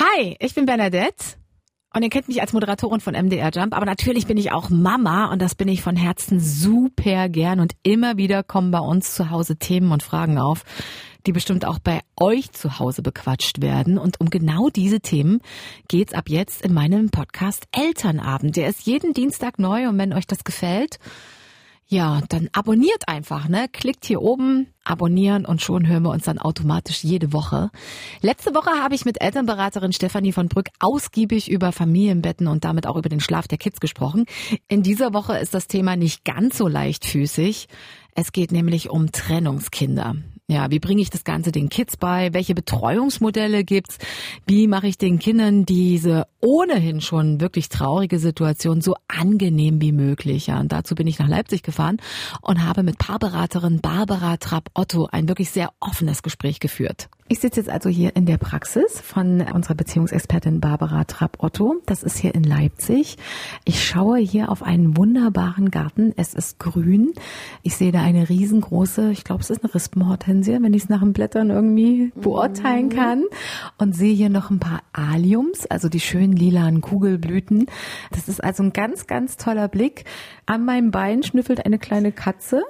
Hi, ich bin Bernadette. Und ihr kennt mich als Moderatorin von MDR Jump, aber natürlich bin ich auch Mama und das bin ich von Herzen super gern und immer wieder kommen bei uns zu Hause Themen und Fragen auf, die bestimmt auch bei euch zu Hause bequatscht werden. Und um genau diese Themen geht's ab jetzt in meinem Podcast Elternabend. Der ist jeden Dienstag neu und wenn euch das gefällt, ja, dann abonniert einfach, ne? Klickt hier oben, abonnieren und schon hören wir uns dann automatisch jede Woche. Letzte Woche habe ich mit Elternberaterin Stefanie von Brück ausgiebig über Familienbetten und damit auch über den Schlaf der Kids gesprochen. In dieser Woche ist das Thema nicht ganz so leichtfüßig. Es geht nämlich um Trennungskinder. Ja, wie bringe ich das Ganze den Kids bei? Welche Betreuungsmodelle gibt's? Wie mache ich den Kindern diese ohnehin schon wirklich traurige Situation so angenehm wie möglich? Ja, und dazu bin ich nach Leipzig gefahren und habe mit Paarberaterin Barbara Trapp-Otto ein wirklich sehr offenes Gespräch geführt. Ich sitze jetzt also hier in der Praxis von unserer Beziehungsexpertin Barbara Trapp-Otto. Das ist hier in Leipzig. Ich schaue hier auf einen wunderbaren Garten. Es ist grün. Ich sehe da eine riesengroße, ich glaube, es ist eine Rispenhortensie, wenn ich es nach den Blättern irgendwie beurteilen mhm. kann. Und sehe hier noch ein paar Aliums, also die schönen lilanen Kugelblüten. Das ist also ein ganz, ganz toller Blick. An meinem Bein schnüffelt eine kleine Katze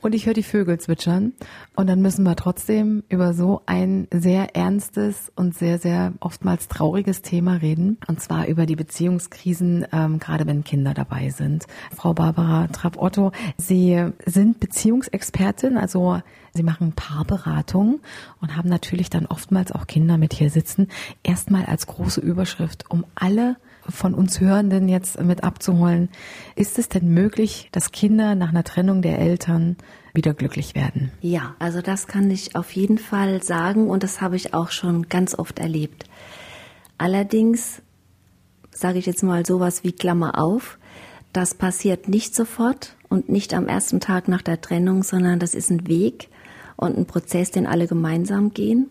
und ich höre die Vögel zwitschern. Und dann müssen wir trotzdem über so ein sehr ernstes und sehr, sehr oftmals trauriges Thema reden. Und zwar über die Beziehungskrisen, ähm, gerade wenn Kinder dabei sind. Frau Barbara Trapp-Otto, Sie sind Beziehungsexpertin, also Sie machen Paarberatung und haben natürlich dann oftmals auch Kinder mit hier sitzen. Erstmal als große Überschrift, um alle von uns Hörenden jetzt mit abzuholen. Ist es denn möglich, dass Kinder nach einer Trennung der Eltern wieder glücklich werden? Ja, also das kann ich auf jeden Fall sagen und das habe ich auch schon ganz oft erlebt. Allerdings sage ich jetzt mal sowas wie Klammer auf, das passiert nicht sofort und nicht am ersten Tag nach der Trennung, sondern das ist ein Weg und ein Prozess, den alle gemeinsam gehen.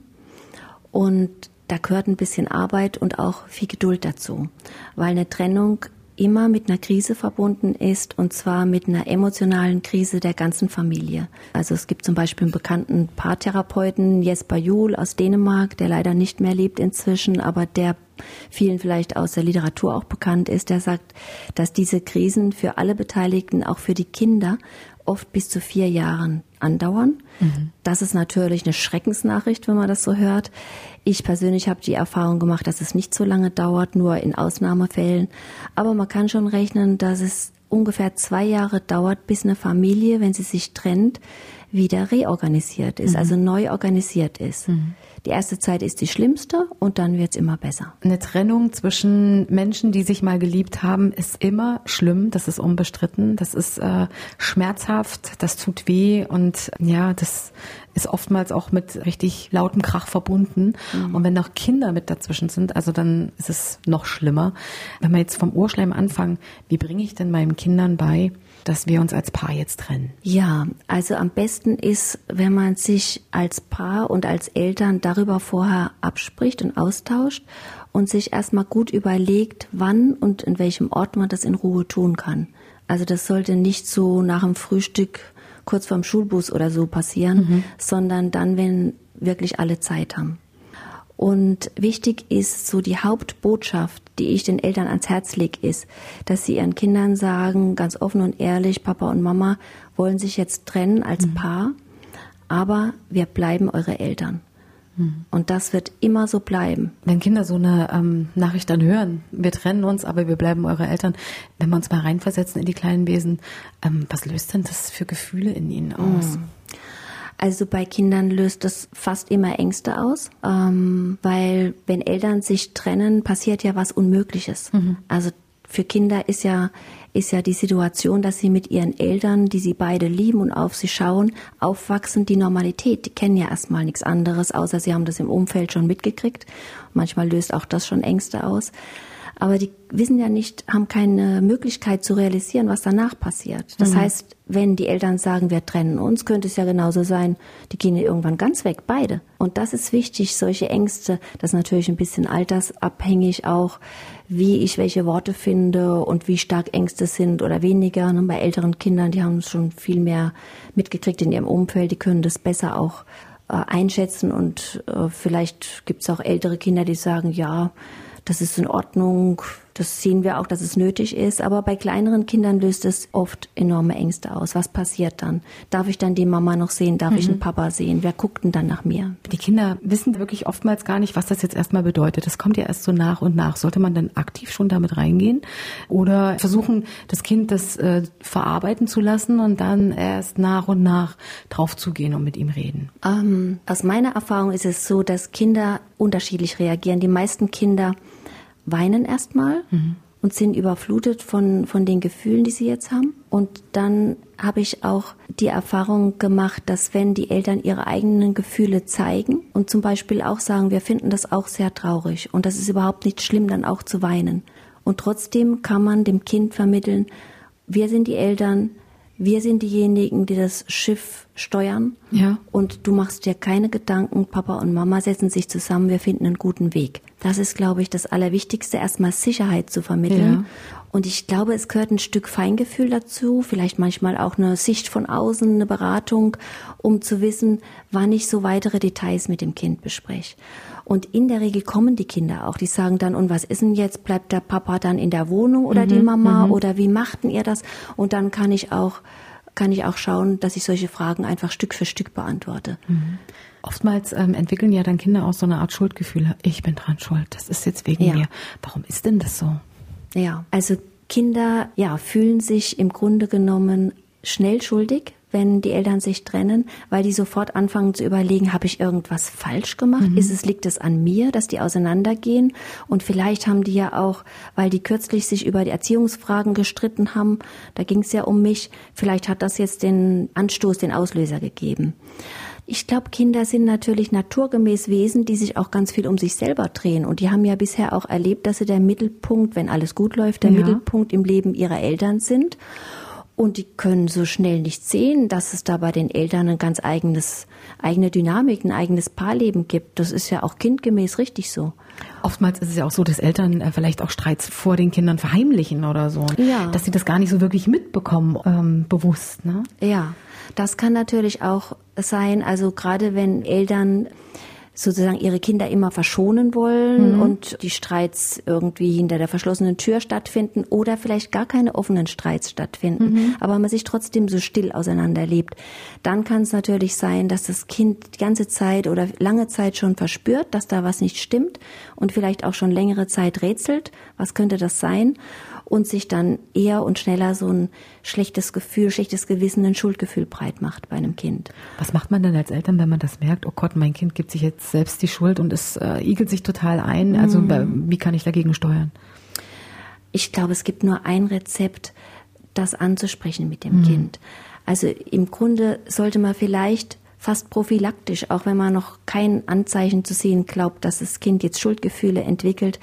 Und da gehört ein bisschen Arbeit und auch viel Geduld dazu, weil eine Trennung immer mit einer Krise verbunden ist und zwar mit einer emotionalen Krise der ganzen Familie. Also es gibt zum Beispiel einen bekannten Paartherapeuten Jesper Juhl aus Dänemark, der leider nicht mehr lebt inzwischen, aber der vielen vielleicht aus der Literatur auch bekannt ist, der sagt, dass diese Krisen für alle Beteiligten, auch für die Kinder, oft bis zu vier Jahren andauern. Mhm. Das ist natürlich eine Schreckensnachricht, wenn man das so hört. Ich persönlich habe die Erfahrung gemacht, dass es nicht so lange dauert, nur in Ausnahmefällen. Aber man kann schon rechnen, dass es ungefähr zwei Jahre dauert, bis eine Familie, wenn sie sich trennt, wieder reorganisiert ist, mhm. also neu organisiert ist. Mhm. Die erste Zeit ist die schlimmste und dann wird es immer besser. Eine Trennung zwischen Menschen, die sich mal geliebt haben, ist immer schlimm. Das ist unbestritten. Das ist äh, schmerzhaft. Das tut weh und ja, das ist oftmals auch mit richtig lautem Krach verbunden. Mhm. Und wenn noch Kinder mit dazwischen sind, also dann ist es noch schlimmer. Wenn wir jetzt vom Urschleim anfangen, wie bringe ich denn meinen Kindern bei, dass wir uns als Paar jetzt trennen? Ja, also am besten ist, wenn man sich als Paar und als Eltern darüber vorher abspricht und austauscht und sich erstmal gut überlegt, wann und in welchem Ort man das in Ruhe tun kann. Also das sollte nicht so nach dem Frühstück kurz vorm Schulbus oder so passieren, mhm. sondern dann, wenn wirklich alle Zeit haben. Und wichtig ist so die Hauptbotschaft, die ich den Eltern ans Herz lege, ist, dass sie ihren Kindern sagen, ganz offen und ehrlich, Papa und Mama wollen sich jetzt trennen als mhm. Paar, aber wir bleiben eure Eltern. Mhm. Und das wird immer so bleiben. Wenn Kinder so eine ähm, Nachricht dann hören, wir trennen uns, aber wir bleiben eure Eltern, wenn wir uns mal reinversetzen in die kleinen Wesen, ähm, was löst denn das für Gefühle in ihnen aus? Mhm. Also bei Kindern löst das fast immer Ängste aus, ähm, weil wenn Eltern sich trennen, passiert ja was Unmögliches. Mhm. Also für Kinder ist ja ist ja die Situation, dass sie mit ihren Eltern, die sie beide lieben und auf sie schauen, aufwachsen, die Normalität. Die kennen ja erstmal nichts anderes, außer sie haben das im Umfeld schon mitgekriegt. Manchmal löst auch das schon Ängste aus aber die wissen ja nicht, haben keine Möglichkeit zu realisieren, was danach passiert. Das mhm. heißt, wenn die Eltern sagen, wir trennen uns, könnte es ja genauso sein, die gehen ja irgendwann ganz weg, beide. Und das ist wichtig, solche Ängste, das ist natürlich ein bisschen altersabhängig auch, wie ich welche Worte finde und wie stark Ängste sind oder weniger. Und bei älteren Kindern, die haben schon viel mehr mitgekriegt in ihrem Umfeld, die können das besser auch äh, einschätzen und äh, vielleicht gibt es auch ältere Kinder, die sagen, ja, das ist in Ordnung, das sehen wir auch, dass es nötig ist. Aber bei kleineren Kindern löst es oft enorme Ängste aus. Was passiert dann? Darf ich dann die Mama noch sehen? Darf mhm. ich den Papa sehen? Wer guckt denn dann nach mir? Die Kinder wissen wirklich oftmals gar nicht, was das jetzt erstmal bedeutet. Das kommt ja erst so nach und nach. Sollte man dann aktiv schon damit reingehen oder versuchen, das Kind das äh, verarbeiten zu lassen und dann erst nach und nach drauf zugehen und mit ihm reden? Ähm, aus meiner Erfahrung ist es so, dass Kinder unterschiedlich reagieren. Die meisten Kinder weinen erstmal mhm. und sind überflutet von, von den Gefühlen, die sie jetzt haben. Und dann habe ich auch die Erfahrung gemacht, dass wenn die Eltern ihre eigenen Gefühle zeigen und zum Beispiel auch sagen, wir finden das auch sehr traurig und das ist überhaupt nicht schlimm, dann auch zu weinen. Und trotzdem kann man dem Kind vermitteln, wir sind die Eltern, wir sind diejenigen, die das Schiff steuern. Ja. Und du machst dir keine Gedanken. Papa und Mama setzen sich zusammen. Wir finden einen guten Weg. Das ist, glaube ich, das Allerwichtigste, erstmal Sicherheit zu vermitteln. Ja. Und ich glaube, es gehört ein Stück Feingefühl dazu, vielleicht manchmal auch eine Sicht von außen, eine Beratung, um zu wissen, wann ich so weitere Details mit dem Kind bespreche. Und in der Regel kommen die Kinder auch. Die sagen dann, und was ist denn jetzt? Bleibt der Papa dann in der Wohnung oder mhm, die Mama? Mhm. Oder wie machten ihr das? Und dann kann ich auch, kann ich auch schauen, dass ich solche Fragen einfach Stück für Stück beantworte. Mhm. Oftmals ähm, entwickeln ja dann Kinder auch so eine Art Schuldgefühle. Ich bin dran schuld. Das ist jetzt wegen ja. mir. Warum ist denn das so? Ja, also Kinder, ja, fühlen sich im Grunde genommen schnell schuldig, wenn die Eltern sich trennen, weil die sofort anfangen zu überlegen, habe ich irgendwas falsch gemacht? Mhm. Ist es, liegt es an mir, dass die auseinandergehen? Und vielleicht haben die ja auch, weil die kürzlich sich über die Erziehungsfragen gestritten haben, da ging es ja um mich, vielleicht hat das jetzt den Anstoß, den Auslöser gegeben. Ich glaube, Kinder sind natürlich naturgemäß Wesen, die sich auch ganz viel um sich selber drehen. Und die haben ja bisher auch erlebt, dass sie der Mittelpunkt, wenn alles gut läuft, der ja. Mittelpunkt im Leben ihrer Eltern sind. Und die können so schnell nicht sehen, dass es da bei den Eltern ein ganz eigenes, eigene Dynamik, ein eigenes Paarleben gibt. Das ist ja auch kindgemäß richtig so. Oftmals ist es ja auch so, dass Eltern äh, vielleicht auch Streits vor den Kindern verheimlichen oder so. Ja. Dass sie das gar nicht so wirklich mitbekommen, ähm, bewusst, ne? Ja. Das kann natürlich auch sein, also gerade wenn Eltern sozusagen ihre Kinder immer verschonen wollen mhm. und die Streits irgendwie hinter der verschlossenen Tür stattfinden oder vielleicht gar keine offenen Streits stattfinden, mhm. aber man sich trotzdem so still auseinanderlebt, dann kann es natürlich sein, dass das Kind die ganze Zeit oder lange Zeit schon verspürt, dass da was nicht stimmt und vielleicht auch schon längere Zeit rätselt, was könnte das sein und sich dann eher und schneller so ein schlechtes Gefühl, schlechtes Gewissen, ein Schuldgefühl breit macht bei einem Kind. Was macht man denn als Eltern, wenn man das merkt, oh Gott, mein Kind gibt sich jetzt selbst die Schuld und es äh, igelt sich total ein? Also mhm. wie kann ich dagegen steuern? Ich glaube, es gibt nur ein Rezept, das anzusprechen mit dem mhm. Kind. Also im Grunde sollte man vielleicht fast prophylaktisch, auch wenn man noch kein Anzeichen zu sehen glaubt, dass das Kind jetzt Schuldgefühle entwickelt,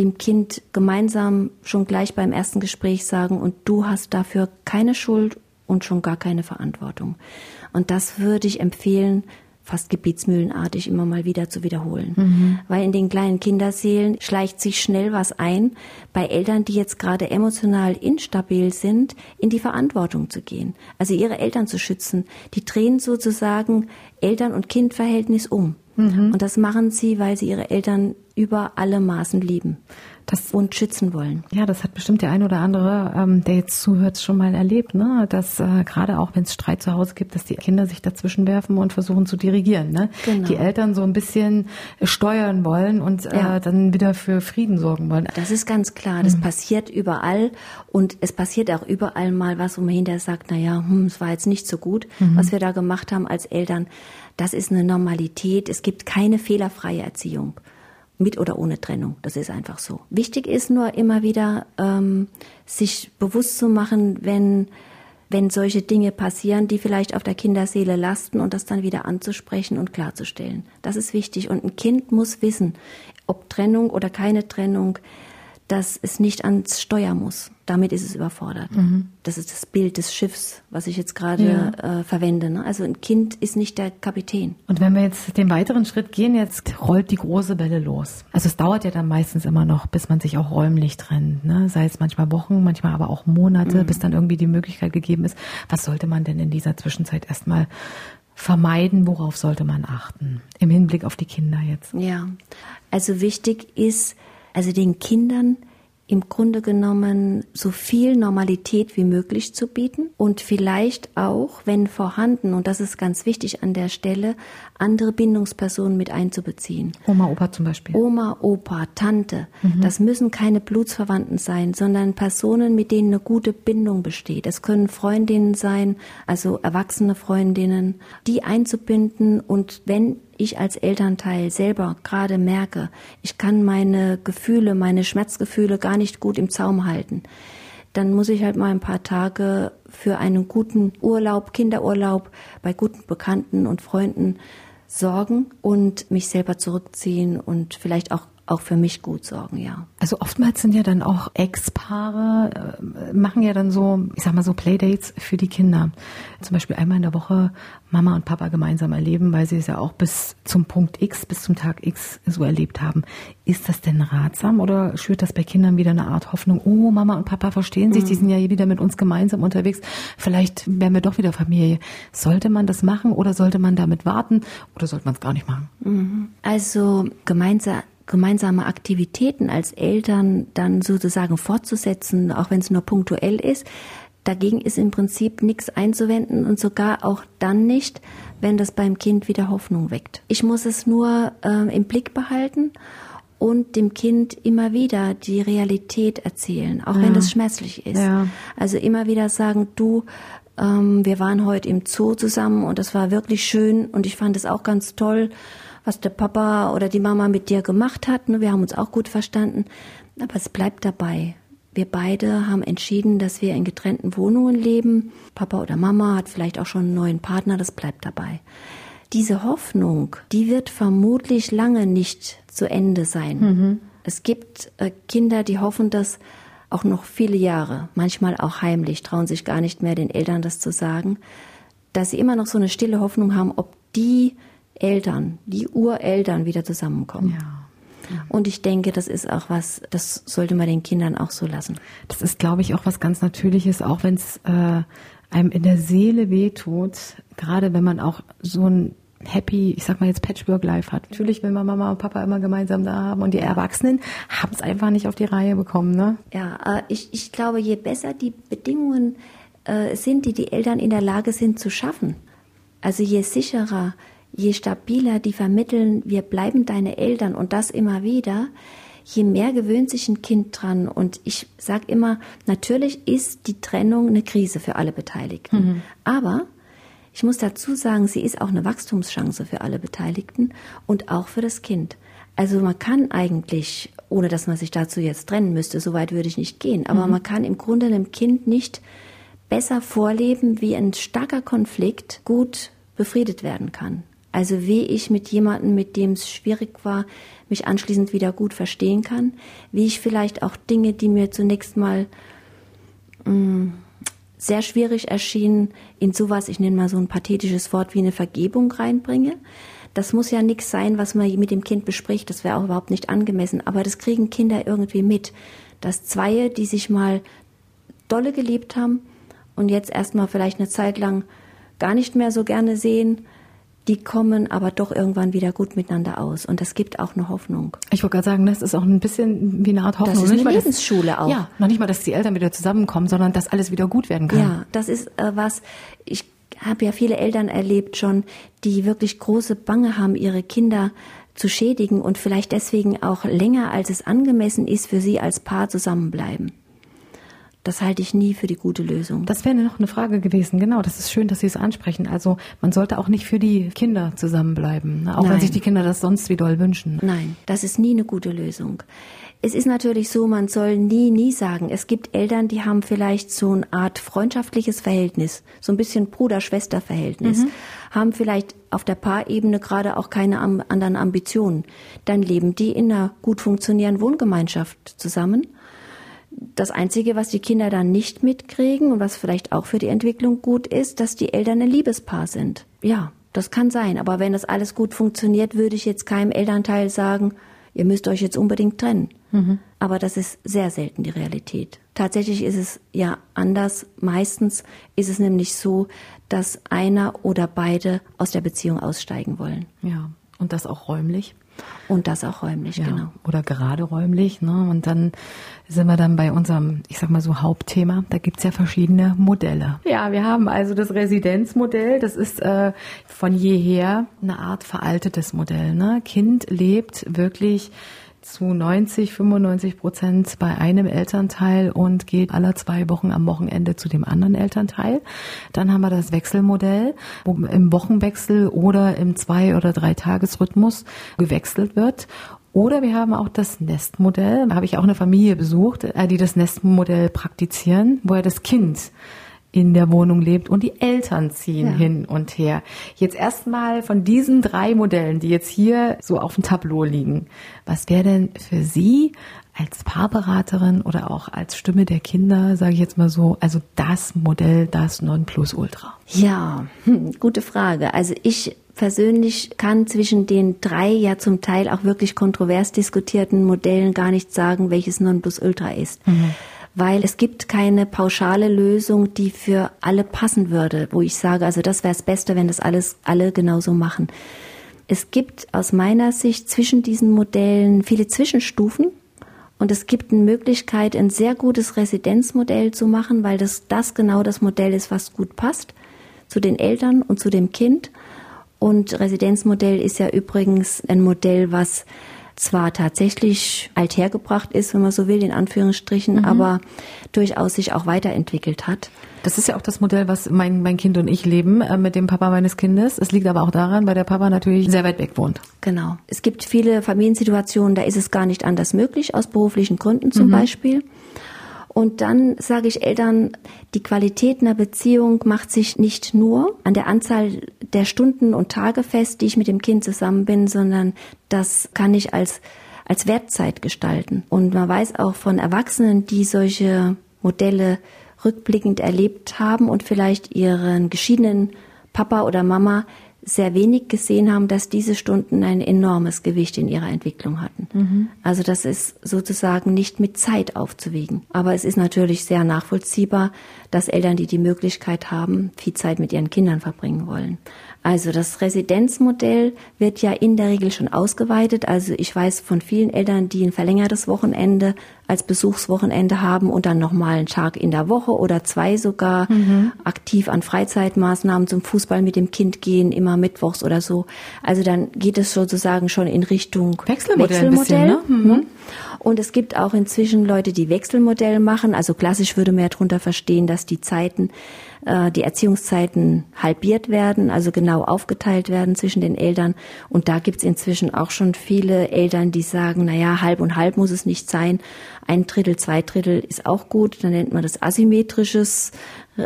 dem Kind gemeinsam schon gleich beim ersten Gespräch sagen, und du hast dafür keine Schuld und schon gar keine Verantwortung. Und das würde ich empfehlen, fast gebietsmühlenartig immer mal wieder zu wiederholen. Mhm. Weil in den kleinen Kinderseelen schleicht sich schnell was ein, bei Eltern, die jetzt gerade emotional instabil sind, in die Verantwortung zu gehen. Also ihre Eltern zu schützen. Die drehen sozusagen Eltern- und Kindverhältnis um. Mhm. Und das machen sie, weil sie ihre Eltern über alle Maßen lieben das, und schützen wollen. Ja, das hat bestimmt der ein oder andere, ähm, der jetzt zuhört, schon mal erlebt, ne? dass äh, gerade auch wenn es Streit zu Hause gibt, dass die Kinder sich dazwischen werfen und versuchen zu dirigieren. Ne? Genau. Die Eltern so ein bisschen steuern wollen und äh, ja. dann wieder für Frieden sorgen wollen. Das ist ganz klar. Das mhm. passiert überall und es passiert auch überall mal was, wo man hinterher sagt, na ja, hm, es war jetzt nicht so gut, mhm. was wir da gemacht haben als Eltern. Das ist eine Normalität. Es gibt keine fehlerfreie Erziehung. Mit oder ohne Trennung. Das ist einfach so. Wichtig ist nur immer wieder, ähm, sich bewusst zu machen, wenn, wenn solche Dinge passieren, die vielleicht auf der Kinderseele lasten und das dann wieder anzusprechen und klarzustellen. Das ist wichtig. Und ein Kind muss wissen, ob Trennung oder keine Trennung, dass es nicht ans Steuer muss. Damit ist es überfordert. Mhm. Das ist das Bild des Schiffs, was ich jetzt gerade ja. äh, verwende. Ne? Also ein Kind ist nicht der Kapitän. Und wenn wir jetzt den weiteren Schritt gehen, jetzt rollt die große Welle los. Also es dauert ja dann meistens immer noch, bis man sich auch räumlich trennt. Ne? Sei es manchmal Wochen, manchmal aber auch Monate, mhm. bis dann irgendwie die Möglichkeit gegeben ist. Was sollte man denn in dieser Zwischenzeit erstmal vermeiden? Worauf sollte man achten? Im Hinblick auf die Kinder jetzt. Ja, also wichtig ist, also den Kindern im Grunde genommen so viel Normalität wie möglich zu bieten. Und vielleicht auch, wenn vorhanden, und das ist ganz wichtig an der Stelle, andere Bindungspersonen mit einzubeziehen. Oma, Opa zum Beispiel. Oma, Opa, Tante. Mhm. Das müssen keine Blutsverwandten sein, sondern Personen, mit denen eine gute Bindung besteht. Es können Freundinnen sein, also erwachsene Freundinnen, die einzubinden und wenn ich als Elternteil selber gerade merke, ich kann meine Gefühle, meine Schmerzgefühle gar nicht gut im Zaum halten, dann muss ich halt mal ein paar Tage für einen guten Urlaub, Kinderurlaub bei guten Bekannten und Freunden sorgen und mich selber zurückziehen und vielleicht auch auch für mich gut sorgen, ja. Also oftmals sind ja dann auch Ex-Paare, äh, machen ja dann so, ich sag mal so Playdates für die Kinder. Zum Beispiel einmal in der Woche Mama und Papa gemeinsam erleben, weil sie es ja auch bis zum Punkt X, bis zum Tag X so erlebt haben. Ist das denn ratsam oder schürt das bei Kindern wieder eine Art Hoffnung, oh, Mama und Papa verstehen sich, mhm. die sind ja wieder mit uns gemeinsam unterwegs, vielleicht werden wir doch wieder Familie. Sollte man das machen oder sollte man damit warten oder sollte man es gar nicht machen? Mhm. Also gemeinsam gemeinsame Aktivitäten als Eltern dann sozusagen fortzusetzen, auch wenn es nur punktuell ist. Dagegen ist im Prinzip nichts einzuwenden und sogar auch dann nicht, wenn das beim Kind wieder Hoffnung weckt. Ich muss es nur äh, im Blick behalten und dem Kind immer wieder die Realität erzählen, auch ja. wenn das schmerzlich ist. Ja. Also immer wieder sagen, du, ähm, wir waren heute im Zoo zusammen und das war wirklich schön und ich fand es auch ganz toll was der Papa oder die Mama mit dir gemacht hat. Ne? Wir haben uns auch gut verstanden. Aber es bleibt dabei. Wir beide haben entschieden, dass wir in getrennten Wohnungen leben. Papa oder Mama hat vielleicht auch schon einen neuen Partner. Das bleibt dabei. Diese Hoffnung, die wird vermutlich lange nicht zu Ende sein. Mhm. Es gibt äh, Kinder, die hoffen das auch noch viele Jahre, manchmal auch heimlich, trauen sich gar nicht mehr den Eltern das zu sagen, dass sie immer noch so eine stille Hoffnung haben, ob die Eltern, die Ureltern wieder zusammenkommen. Ja. Und ich denke, das ist auch was, das sollte man den Kindern auch so lassen. Das ist, glaube ich, auch was ganz Natürliches, auch wenn es äh, einem in der Seele wehtut, gerade wenn man auch so ein happy, ich sag mal jetzt Patchwork Life hat. Natürlich will man Mama und Papa immer gemeinsam da haben und die Erwachsenen haben es einfach nicht auf die Reihe bekommen, ne? Ja, äh, ich, ich glaube, je besser die Bedingungen äh, sind, die die Eltern in der Lage sind zu schaffen, also je sicherer, je stabiler die vermitteln, wir bleiben deine Eltern und das immer wieder, je mehr gewöhnt sich ein Kind dran. Und ich sage immer, natürlich ist die Trennung eine Krise für alle Beteiligten. Mhm. Aber ich muss dazu sagen, sie ist auch eine Wachstumschance für alle Beteiligten und auch für das Kind. Also man kann eigentlich, ohne dass man sich dazu jetzt trennen müsste, so weit würde ich nicht gehen, aber mhm. man kann im Grunde einem Kind nicht besser vorleben, wie ein starker Konflikt gut befriedet werden kann. Also wie ich mit jemandem, mit dem es schwierig war, mich anschließend wieder gut verstehen kann. Wie ich vielleicht auch Dinge, die mir zunächst mal mh, mm, sehr schwierig erschienen, in sowas, ich nenne mal so ein pathetisches Wort wie eine Vergebung reinbringe. Das muss ja nichts sein, was man mit dem Kind bespricht. Das wäre auch überhaupt nicht angemessen. Aber das kriegen Kinder irgendwie mit. Dass Zweie, die sich mal dolle geliebt haben und jetzt erstmal vielleicht eine Zeit lang gar nicht mehr so gerne sehen, die kommen aber doch irgendwann wieder gut miteinander aus. Und das gibt auch eine Hoffnung. Ich wollte gerade sagen, das ist auch ein bisschen wie eine Art Hoffnung. Das ist eine Lebensschule auch. Ja, noch nicht mal, dass die Eltern wieder zusammenkommen, sondern dass alles wieder gut werden kann. Ja, das ist äh, was, ich habe ja viele Eltern erlebt schon, die wirklich große Bange haben, ihre Kinder zu schädigen und vielleicht deswegen auch länger, als es angemessen ist, für sie als Paar zusammenbleiben. Das halte ich nie für die gute Lösung. Das wäre noch eine Frage gewesen. Genau, das ist schön, dass Sie es ansprechen. Also man sollte auch nicht für die Kinder zusammenbleiben, ne? auch Nein. wenn sich die Kinder das sonst wie doll wünschen. Nein, das ist nie eine gute Lösung. Es ist natürlich so, man soll nie, nie sagen. Es gibt Eltern, die haben vielleicht so eine Art freundschaftliches Verhältnis, so ein bisschen Bruder-Schwester-Verhältnis, mhm. haben vielleicht auf der Paarebene gerade auch keine anderen Ambitionen. Dann leben die in einer gut funktionierenden Wohngemeinschaft zusammen das Einzige, was die Kinder dann nicht mitkriegen und was vielleicht auch für die Entwicklung gut ist, dass die Eltern ein Liebespaar sind. Ja, das kann sein. Aber wenn das alles gut funktioniert, würde ich jetzt keinem Elternteil sagen, ihr müsst euch jetzt unbedingt trennen. Aber das ist sehr selten die Realität. Tatsächlich ist es ja anders. Meistens ist es nämlich so, dass einer oder beide aus der Beziehung aussteigen wollen. Ja, und das auch räumlich. Und das auch räumlich, Ja, genau. Oder gerade räumlich. Ne? Und dann sind wir dann bei unserem, ich sag mal so, Hauptthema. Da gibt's ja verschiedene Modelle. Ja, wir haben also das Residenzmodell. Das ist äh, von jeher eine Art veraltetes Modell. Ne? Kind lebt wirklich zu 90, 95 Prozent bei einem Elternteil und geht alle zwei Wochen am Wochenende zu dem anderen Elternteil. Dann haben wir das Wechselmodell, wo im Wochenwechsel oder im Zwei- oder Dreitagesrhythmus gewechselt wird. Oder wir haben auch das Nestmodell. Da habe ich auch eine Familie besucht, äh, die das Nestmodell praktizieren, wo ja das Kind in der Wohnung lebt und die Eltern ziehen Ja. hin und her. Jetzt erstmal von diesen drei Modellen, die jetzt hier so auf dem Tableau liegen. Was wäre denn für Sie als Paarberaterin oder auch als Stimme der Kinder, sage ich jetzt mal so, also das Modell, das Nonplusultra? Ja, hm, gute Frage. Also ich persönlich kann zwischen den drei ja zum Teil auch wirklich kontrovers diskutierten Modellen gar nicht sagen, welches Nonplusultra ist. Weil es gibt keine pauschale Lösung, die für alle passen würde, wo ich sage, also das wäre das Beste, wenn das alles alle genauso machen. Es gibt aus meiner Sicht zwischen diesen Modellen viele Zwischenstufen, und es gibt eine Möglichkeit, ein sehr gutes Residenzmodell zu machen, weil das, das genau das Modell ist, was gut passt zu den Eltern und zu dem Kind. Und Residenzmodell ist ja übrigens ein Modell, was zwar tatsächlich althergebracht ist, wenn man so will, in Anführungsstrichen, aber durchaus sich auch weiterentwickelt hat. Das ist ja auch das Modell, was mein, mein Kind und ich leben äh, mit dem Papa meines Kindes. Es liegt aber auch daran, weil der Papa natürlich sehr weit weg wohnt. Genau. Es gibt viele Familiensituationen, da ist es gar nicht anders möglich, aus beruflichen Gründen zum Beispiel. Und dann sage ich Eltern, die Qualität einer Beziehung macht sich nicht nur an der Anzahl der Stunden und Tage fest, die ich mit dem Kind zusammen bin, sondern das kann ich als, als Wertzeit gestalten. Und man weiß auch von Erwachsenen, die solche Modelle rückblickend erlebt haben und vielleicht ihren geschiedenen Papa oder Mama sehr wenig gesehen haben, dass diese Stunden ein enormes Gewicht in ihrer Entwicklung hatten. Also das ist sozusagen nicht mit Zeit aufzuwiegen. Aber es ist natürlich sehr nachvollziehbar, dass Eltern, die die Möglichkeit haben, viel Zeit mit ihren Kindern verbringen wollen. Also das Residenzmodell wird ja in der Regel schon ausgeweitet. Also ich weiß von vielen Eltern, die ein verlängertes Wochenende als Besuchswochenende haben und dann nochmal einen Tag in der Woche oder zwei sogar aktiv an Freizeitmaßnahmen zum Fußball mit dem Kind gehen, immer mittwochs oder so. Also dann geht es sozusagen schon in Richtung Wechselmodell ein bisschen, ne? Mhm. Und es gibt auch inzwischen Leute, die Wechselmodell machen. Also klassisch würde man ja darunter verstehen, dass die Zeiten, äh, die Erziehungszeiten halbiert werden, also genau aufgeteilt werden zwischen den Eltern. Und da gibt's inzwischen auch schon viele Eltern, die sagen, na ja, halb und halb muss es nicht sein. Ein Drittel, zwei Drittel ist auch gut. Dann nennt man das asymmetrisches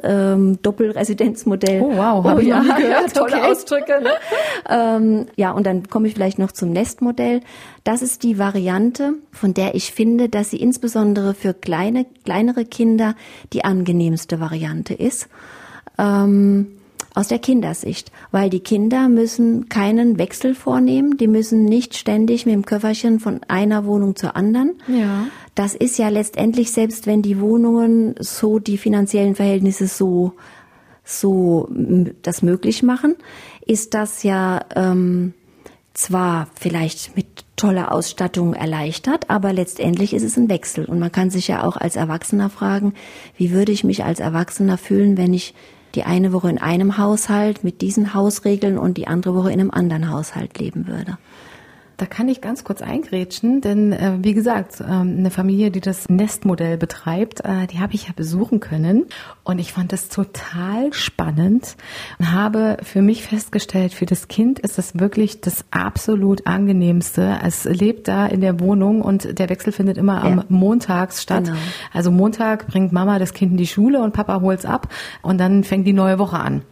ähm, Doppelresidenzmodell. Oh, wow, hab ich ja, noch nie gehört. ja, tolle Okay. Ausdrücke. Ne? ähm, ja, und dann komme ich vielleicht noch zum Nestmodell. Das ist die Variante, von der ich finde, dass sie insbesondere für kleine, kleinere Kinder die angenehmste Variante ist. Ähm, aus der Kindersicht, weil die Kinder müssen keinen Wechsel vornehmen, die müssen nicht ständig mit dem Köfferchen von einer Wohnung zur anderen. Ja. Das ist ja letztendlich, selbst wenn die Wohnungen so die finanziellen Verhältnisse so so das möglich machen, ist das ja ähm, zwar vielleicht mit toller Ausstattung erleichtert, aber letztendlich ist es ein Wechsel. Und man kann sich ja auch als Erwachsener fragen, wie würde ich mich als Erwachsener fühlen, wenn ich die eine Woche in einem Haushalt mit diesen Hausregeln und die andere Woche in einem anderen Haushalt leben würde. Da kann ich ganz kurz eingrätschen, denn äh, wie gesagt, ähm, eine Familie, die das Nestmodell betreibt, äh, die habe ich ja besuchen können und ich fand das total spannend und habe für mich festgestellt, für das Kind ist das wirklich das absolut angenehmste. Es lebt da in der Wohnung und der Wechsel findet immer am Ja. Montags statt. Genau. Also Montag bringt Mama das Kind in die Schule und Papa holt's ab und dann fängt die neue Woche an.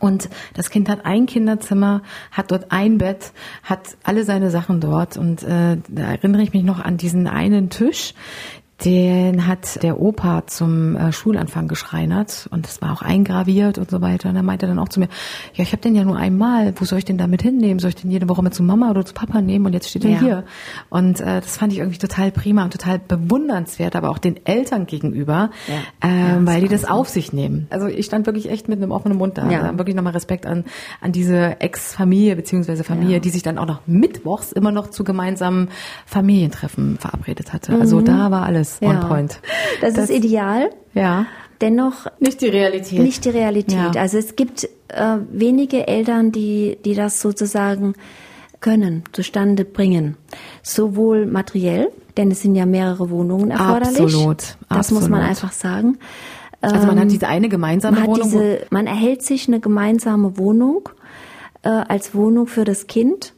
Und das Kind hat ein Kinderzimmer, hat dort ein Bett, hat alle seine Sachen dort. Und äh, da erinnere ich mich noch an diesen einen Tisch, den hat der Opa zum äh, Schulanfang geschreinert und das war auch eingraviert und so weiter. Und er meinte dann auch zu mir, ja, ich habe den ja nur einmal, wo soll ich den damit hinnehmen? Soll ich den jede Woche mit zu Mama oder zu Papa nehmen? Und jetzt steht er ja. hier. Und äh, das fand ich irgendwie total prima und total bewundernswert, aber auch den Eltern gegenüber, ja. Ähm, ja, weil die das auf sich nehmen. Also ich stand wirklich echt mit einem offenen Mund da. Ja. Also wirklich nochmal Respekt an, an diese Ex-Familie beziehungsweise Familie, die sich dann auch noch mittwochs immer noch zu gemeinsamen Familientreffen verabredet hatte. Also mhm. da war alles ist ja. on point. Das, das, ist ideal. Ja. Dennoch nicht die Realität. Nicht die Realität. Ja. Also es gibt äh, wenige Eltern, die die das sozusagen können, zustande bringen. Sowohl materiell, denn es sind ja mehrere Wohnungen erforderlich. Absolut. Das Absolut. muss man einfach sagen. Also man hat ähm, diese eine gemeinsame man Wohnung. Diese, man erhält sich eine gemeinsame Wohnung äh, als Wohnung für das Kind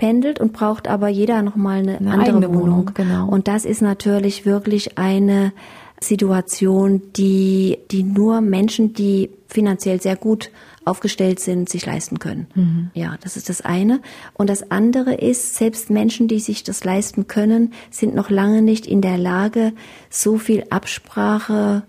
pendelt und braucht aber jeder nochmal eine, eine andere Wohnung. Wohnung. Genau. Und das ist natürlich wirklich eine Situation, die, die nur Menschen, die finanziell sehr gut aufgestellt sind, sich leisten können. Mhm. Ja, das ist das eine. Und das andere ist, selbst Menschen, die sich das leisten können, sind noch lange nicht in der Lage, so viel Absprache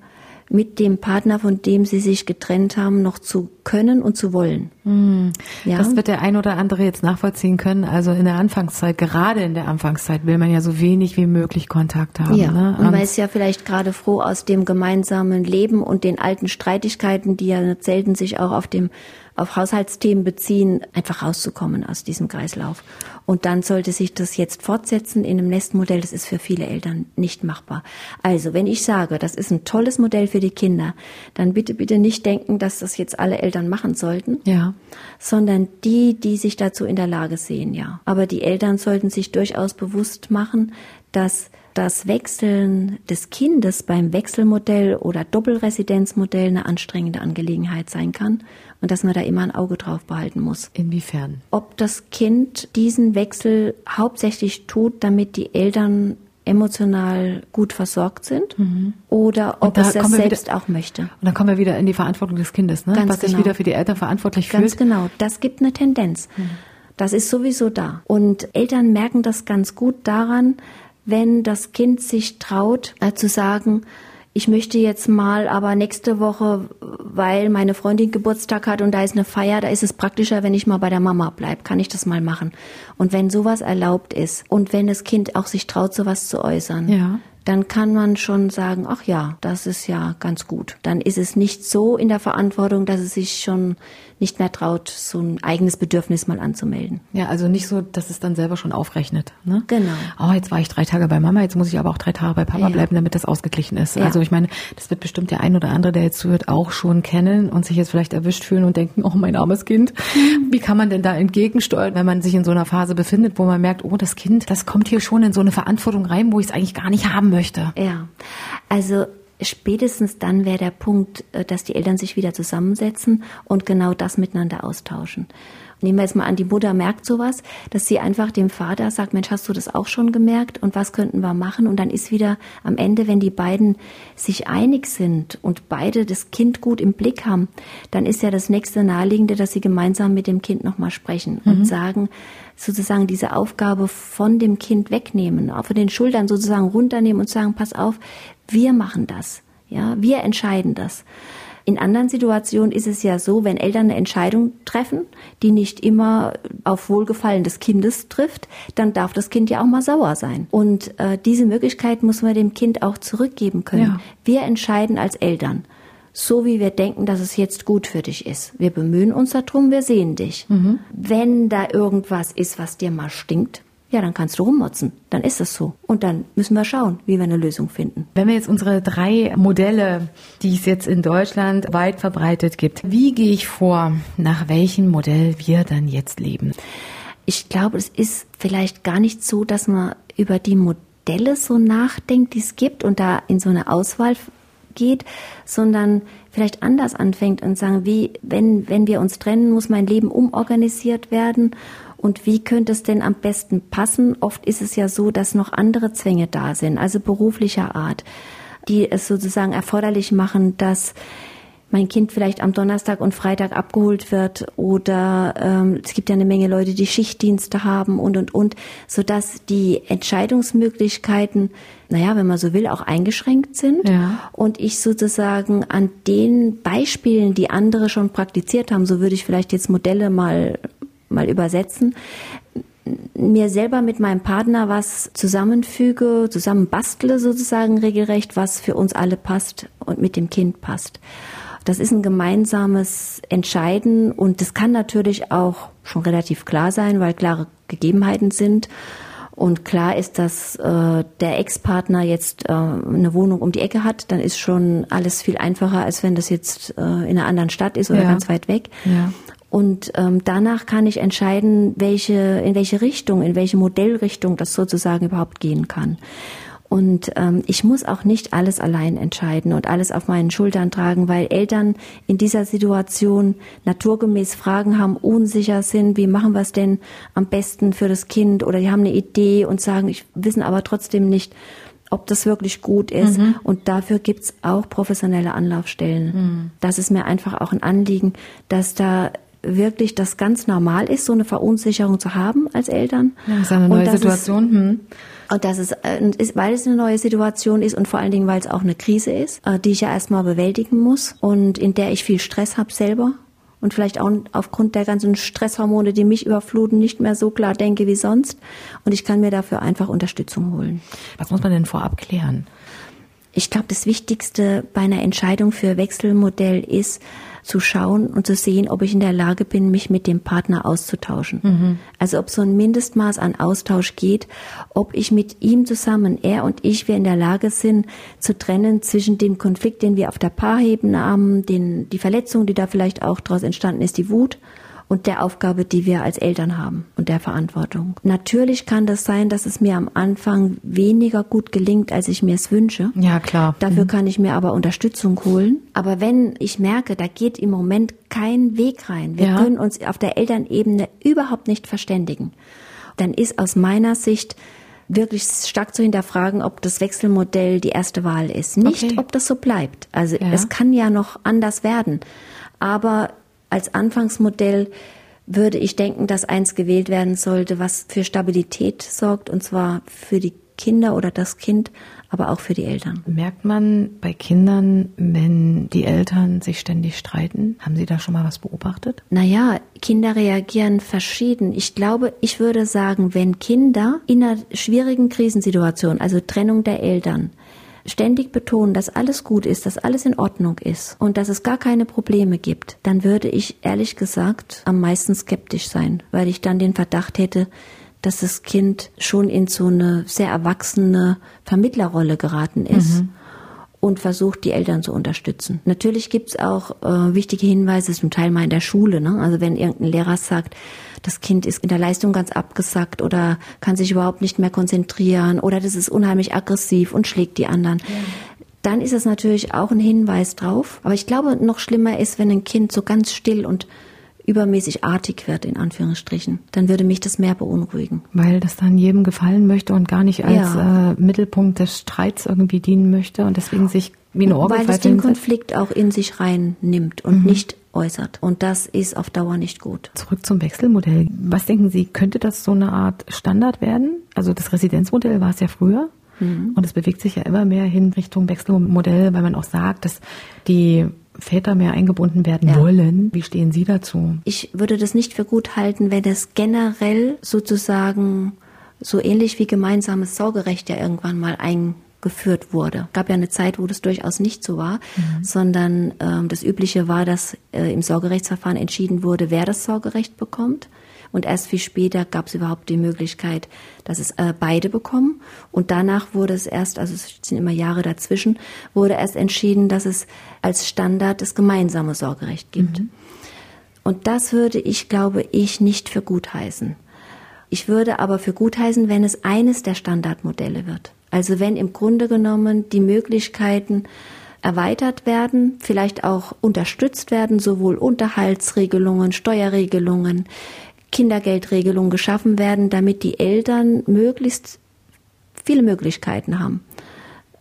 mit dem Partner, von dem sie sich getrennt haben, noch zu können und zu wollen. Hm. Ja? Das wird der ein oder andere jetzt nachvollziehen können. Also in der Anfangszeit, gerade in der Anfangszeit, will man ja so wenig wie möglich Kontakt haben. Ja, ne? und man ist ja vielleicht gerade froh aus dem gemeinsamen Leben und den alten Streitigkeiten, die ja selten sich auch auf dem auf Haushaltsthemen beziehen, einfach rauszukommen aus diesem Kreislauf. Und dann sollte sich das jetzt fortsetzen in einem Nestmodell. Das ist für viele Eltern nicht machbar. Also, wenn ich sage, das ist ein tolles Modell für die Kinder, dann bitte, bitte nicht denken, dass das jetzt alle Eltern machen sollten. Ja. Sondern die, die sich dazu in der Lage sehen, ja. Aber die Eltern sollten sich durchaus bewusst machen, dass das Wechseln des Kindes beim Wechselmodell oder Doppelresidenzmodell eine anstrengende Angelegenheit sein kann und dass man da immer ein Auge drauf behalten muss. Inwiefern? Ob das Kind diesen Wechsel hauptsächlich tut, damit die Eltern emotional gut versorgt sind mhm. oder ob da es das selbst wieder, auch möchte. Und dann kommen wir wieder in die Verantwortung des Kindes, ne? Ganz was genau. sich wieder für die Eltern verantwortlich fühlt. Ganz genau, das gibt eine Tendenz. Mhm. Das ist sowieso da. Und Eltern merken das ganz gut daran, wenn das Kind sich traut, äh, zu sagen, ich möchte jetzt mal, aber nächste Woche, weil meine Freundin Geburtstag hat und da ist eine Feier, da ist es praktischer, wenn ich mal bei der Mama bleib. Kann ich das mal machen? Und wenn sowas erlaubt ist und wenn das Kind auch sich traut, sowas zu äußern, ja dann kann man schon sagen, ach ja, das ist ja ganz gut. Dann ist es nicht so in der Verantwortung, dass es sich schon nicht mehr traut, so ein eigenes Bedürfnis mal anzumelden. Ja, also nicht so, dass es dann selber schon aufrechnet. Ne? Genau. Oh, jetzt war ich drei Tage bei Mama, jetzt muss ich aber auch drei Tage bei Papa ja. bleiben, damit das ausgeglichen ist. Ja. Also ich meine, das wird bestimmt der ein oder andere, der jetzt zuhört, auch schon kennen und sich jetzt vielleicht erwischt fühlen und denken, oh mein armes Kind, wie kann man denn da entgegensteuern, wenn man sich in so einer Phase befindet, wo man merkt, oh, das Kind, das kommt hier schon in so eine Verantwortung rein, wo ich es eigentlich gar nicht haben möchte. Ja, also spätestens dann wäre der Punkt, äh, dass die Eltern sich wieder zusammensetzen und genau das miteinander austauschen. Nehmen wir jetzt mal an, die Mutter merkt sowas, dass sie einfach dem Vater sagt, Mensch, hast du das auch schon gemerkt und was könnten wir machen? Und dann ist wieder am Ende, wenn die beiden sich einig sind und beide das Kind gut im Blick haben, dann ist ja das nächste naheliegende, dass sie gemeinsam mit dem Kind nochmal sprechen mhm. und sagen, sozusagen diese Aufgabe von dem Kind wegnehmen, auf den Schultern sozusagen runternehmen und sagen, pass auf, wir machen das. Ja, wir entscheiden das. In anderen Situationen ist es ja so, wenn Eltern eine Entscheidung treffen, die nicht immer auf Wohlgefallen des Kindes trifft, dann darf das Kind ja auch mal sauer sein. Und äh, diese Möglichkeit muss man dem Kind auch zurückgeben können. Ja. Wir entscheiden als Eltern so wie wir denken, dass es jetzt gut für dich ist. Wir bemühen uns darum, wir sehen dich. Mhm. Wenn da irgendwas ist, was dir mal stinkt, ja, dann kannst du rummotzen. Dann ist es so. Und dann müssen wir schauen, wie wir eine Lösung finden. Wenn wir jetzt unsere drei Modelle, die es jetzt in Deutschland weit verbreitet gibt, wie gehe ich vor, nach welchem Modell wir dann jetzt leben? Ich glaube, es ist vielleicht gar nicht so, dass man über die Modelle so nachdenkt, die es gibt und da in so eine Auswahl geht, sondern vielleicht anders anfängt und sagen, wie, wenn, wenn wir uns trennen, muss mein Leben umorganisiert werden und wie könnte es denn am besten passen? Oft ist es ja so, dass noch andere Zwänge da sind, also beruflicher Art, die es sozusagen erforderlich machen, dass mein Kind vielleicht am Donnerstag und Freitag abgeholt wird oder ähm, es gibt ja eine Menge Leute, die Schichtdienste haben und und und, sodass die Entscheidungsmöglichkeiten, naja, wenn man so will, auch eingeschränkt sind. Ja. Und ich sozusagen an den Beispielen, die andere schon praktiziert haben, so würde ich vielleicht jetzt Modelle mal mal übersetzen, mir selber mit meinem Partner was zusammenfüge, zusammenbastle sozusagen regelrecht, was für uns alle passt und mit dem Kind passt. Das ist ein gemeinsames Entscheiden und das kann natürlich auch schon relativ klar sein, weil klare Gegebenheiten sind. Und klar ist, dass äh, der Ex-Partner jetzt äh, eine Wohnung um die Ecke hat, dann ist schon alles viel einfacher, als wenn das jetzt äh, in einer anderen Stadt ist oder Ja. ganz weit weg. Ja. Und ähm, danach kann ich entscheiden, welche, in welche Richtung, in welche Modellrichtung das sozusagen überhaupt gehen kann. Und ähm, ich muss auch nicht alles allein entscheiden und alles auf meinen Schultern tragen, weil Eltern in dieser Situation naturgemäß Fragen haben, unsicher sind, wie machen wir es denn am besten für das Kind oder die haben eine Idee und sagen, ich wissen aber trotzdem nicht, ob das wirklich gut ist. Und dafür gibt's auch professionelle Anlaufstellen. Das ist mir einfach auch ein Anliegen, dass da wirklich das ganz normal ist, so eine Verunsicherung zu haben als Eltern. Ja, das ist eine Und neue dass es- Situation. Hm. und dass es, ist, weil es eine neue Situation ist und vor allen Dingen, weil es auch eine Krise ist, äh, die ich ja erstmal bewältigen muss und in der ich viel Stress habe selber und vielleicht auch aufgrund der ganzen Stresshormone, die mich überfluten, nicht mehr so klar denke wie sonst. Und ich kann mir dafür einfach Unterstützung holen. Was muss man denn vorab klären? Ich glaube, das Wichtigste bei einer Entscheidung für Wechselmodell ist, zu schauen und zu sehen, ob ich in der Lage bin, mich mit dem Partner auszutauschen. Also ob so ein Mindestmaß an Austausch geht, ob ich mit ihm zusammen, er und ich, wir in der Lage sind, zu trennen zwischen dem Konflikt, den wir auf der Paarebene haben, den, die Verletzung, die da vielleicht auch daraus entstanden ist, die Wut, und der Aufgabe, die wir als Eltern haben und der Verantwortung. Natürlich kann das sein, dass es mir am Anfang weniger gut gelingt, als ich mir es wünsche. Ja, klar. Dafür kann ich mir aber Unterstützung holen. Aber wenn ich merke, da geht im Moment kein Weg rein, wir Ja. können uns auf der Elternebene überhaupt nicht verständigen, dann ist aus meiner Sicht wirklich stark zu hinterfragen, ob das Wechselmodell die erste Wahl ist. Nicht, Okay. ob das so bleibt. Also Ja. es kann ja noch anders werden. Aber als Anfangsmodell würde ich denken, dass eins gewählt werden sollte, was für Stabilität sorgt, und zwar für die Kinder oder das Kind, aber auch für die Eltern. Merkt man bei Kindern, wenn die Eltern sich ständig streiten? Haben Sie da schon mal was beobachtet? Naja, Kinder reagieren verschieden. Ich glaube, ich würde sagen, wenn Kinder in einer schwierigen Krisensituation, also Trennung der Eltern, ständig betonen, dass alles gut ist, dass alles in Ordnung ist und dass es gar keine Probleme gibt, dann würde ich ehrlich gesagt am meisten skeptisch sein, weil ich dann den Verdacht hätte, dass das Kind schon in so eine sehr erwachsene Vermittlerrolle geraten ist und versucht, die Eltern zu unterstützen. Natürlich gibt's auch äh, wichtige Hinweise, zum Teil mal in der Schule. Ne? Also wenn irgendein Lehrer sagt, das Kind ist in der Leistung ganz abgesackt oder kann sich überhaupt nicht mehr konzentrieren oder das ist unheimlich aggressiv und schlägt die anderen. Dann ist es natürlich auch ein Hinweis drauf. Aber ich glaube, noch schlimmer ist, wenn ein Kind so ganz still und übermäßig artig wird, in Anführungsstrichen. Dann würde mich das mehr beunruhigen. Weil das dann jedem gefallen möchte und gar nicht als Ja. äh, Mittelpunkt des Streits irgendwie dienen möchte und deswegen sich wie eine Weil es den. Konflikt auch in sich reinnimmt und nicht äußert. Und das ist auf Dauer nicht gut. Zurück zum Wechselmodell. Was denken Sie, könnte das so eine Art Standard werden? Also das Residenzmodell war es ja früher. Mhm. Und es bewegt sich ja immer mehr hin Richtung Wechselmodell, weil man auch sagt, dass die Väter mehr eingebunden werden Ja. wollen. Wie stehen Sie dazu? Ich würde das nicht für gut halten, wenn es generell sozusagen so ähnlich wie gemeinsames Sorgerecht ja irgendwann mal eingeführt wurde. Es gab ja eine Zeit, wo das durchaus nicht so war, sondern ähm, das Übliche war, dass äh, im Sorgerechtsverfahren entschieden wurde, wer das Sorgerecht bekommt. Und erst viel später gab es überhaupt die Möglichkeit, dass es äh, beide bekommen. Und danach wurde es erst, also es sind immer Jahre dazwischen, wurde erst entschieden, dass es als Standard das gemeinsame Sorgerecht gibt. Und das würde ich, glaube ich, nicht für gut heißen. Ich würde aber für gut heißen, wenn es eines der Standardmodelle wird. Also wenn im Grunde genommen die Möglichkeiten erweitert werden, vielleicht auch unterstützt werden, sowohl Unterhaltsregelungen, Steuerregelungen, Kindergeldregelungen geschaffen werden, damit die Eltern möglichst viele Möglichkeiten haben,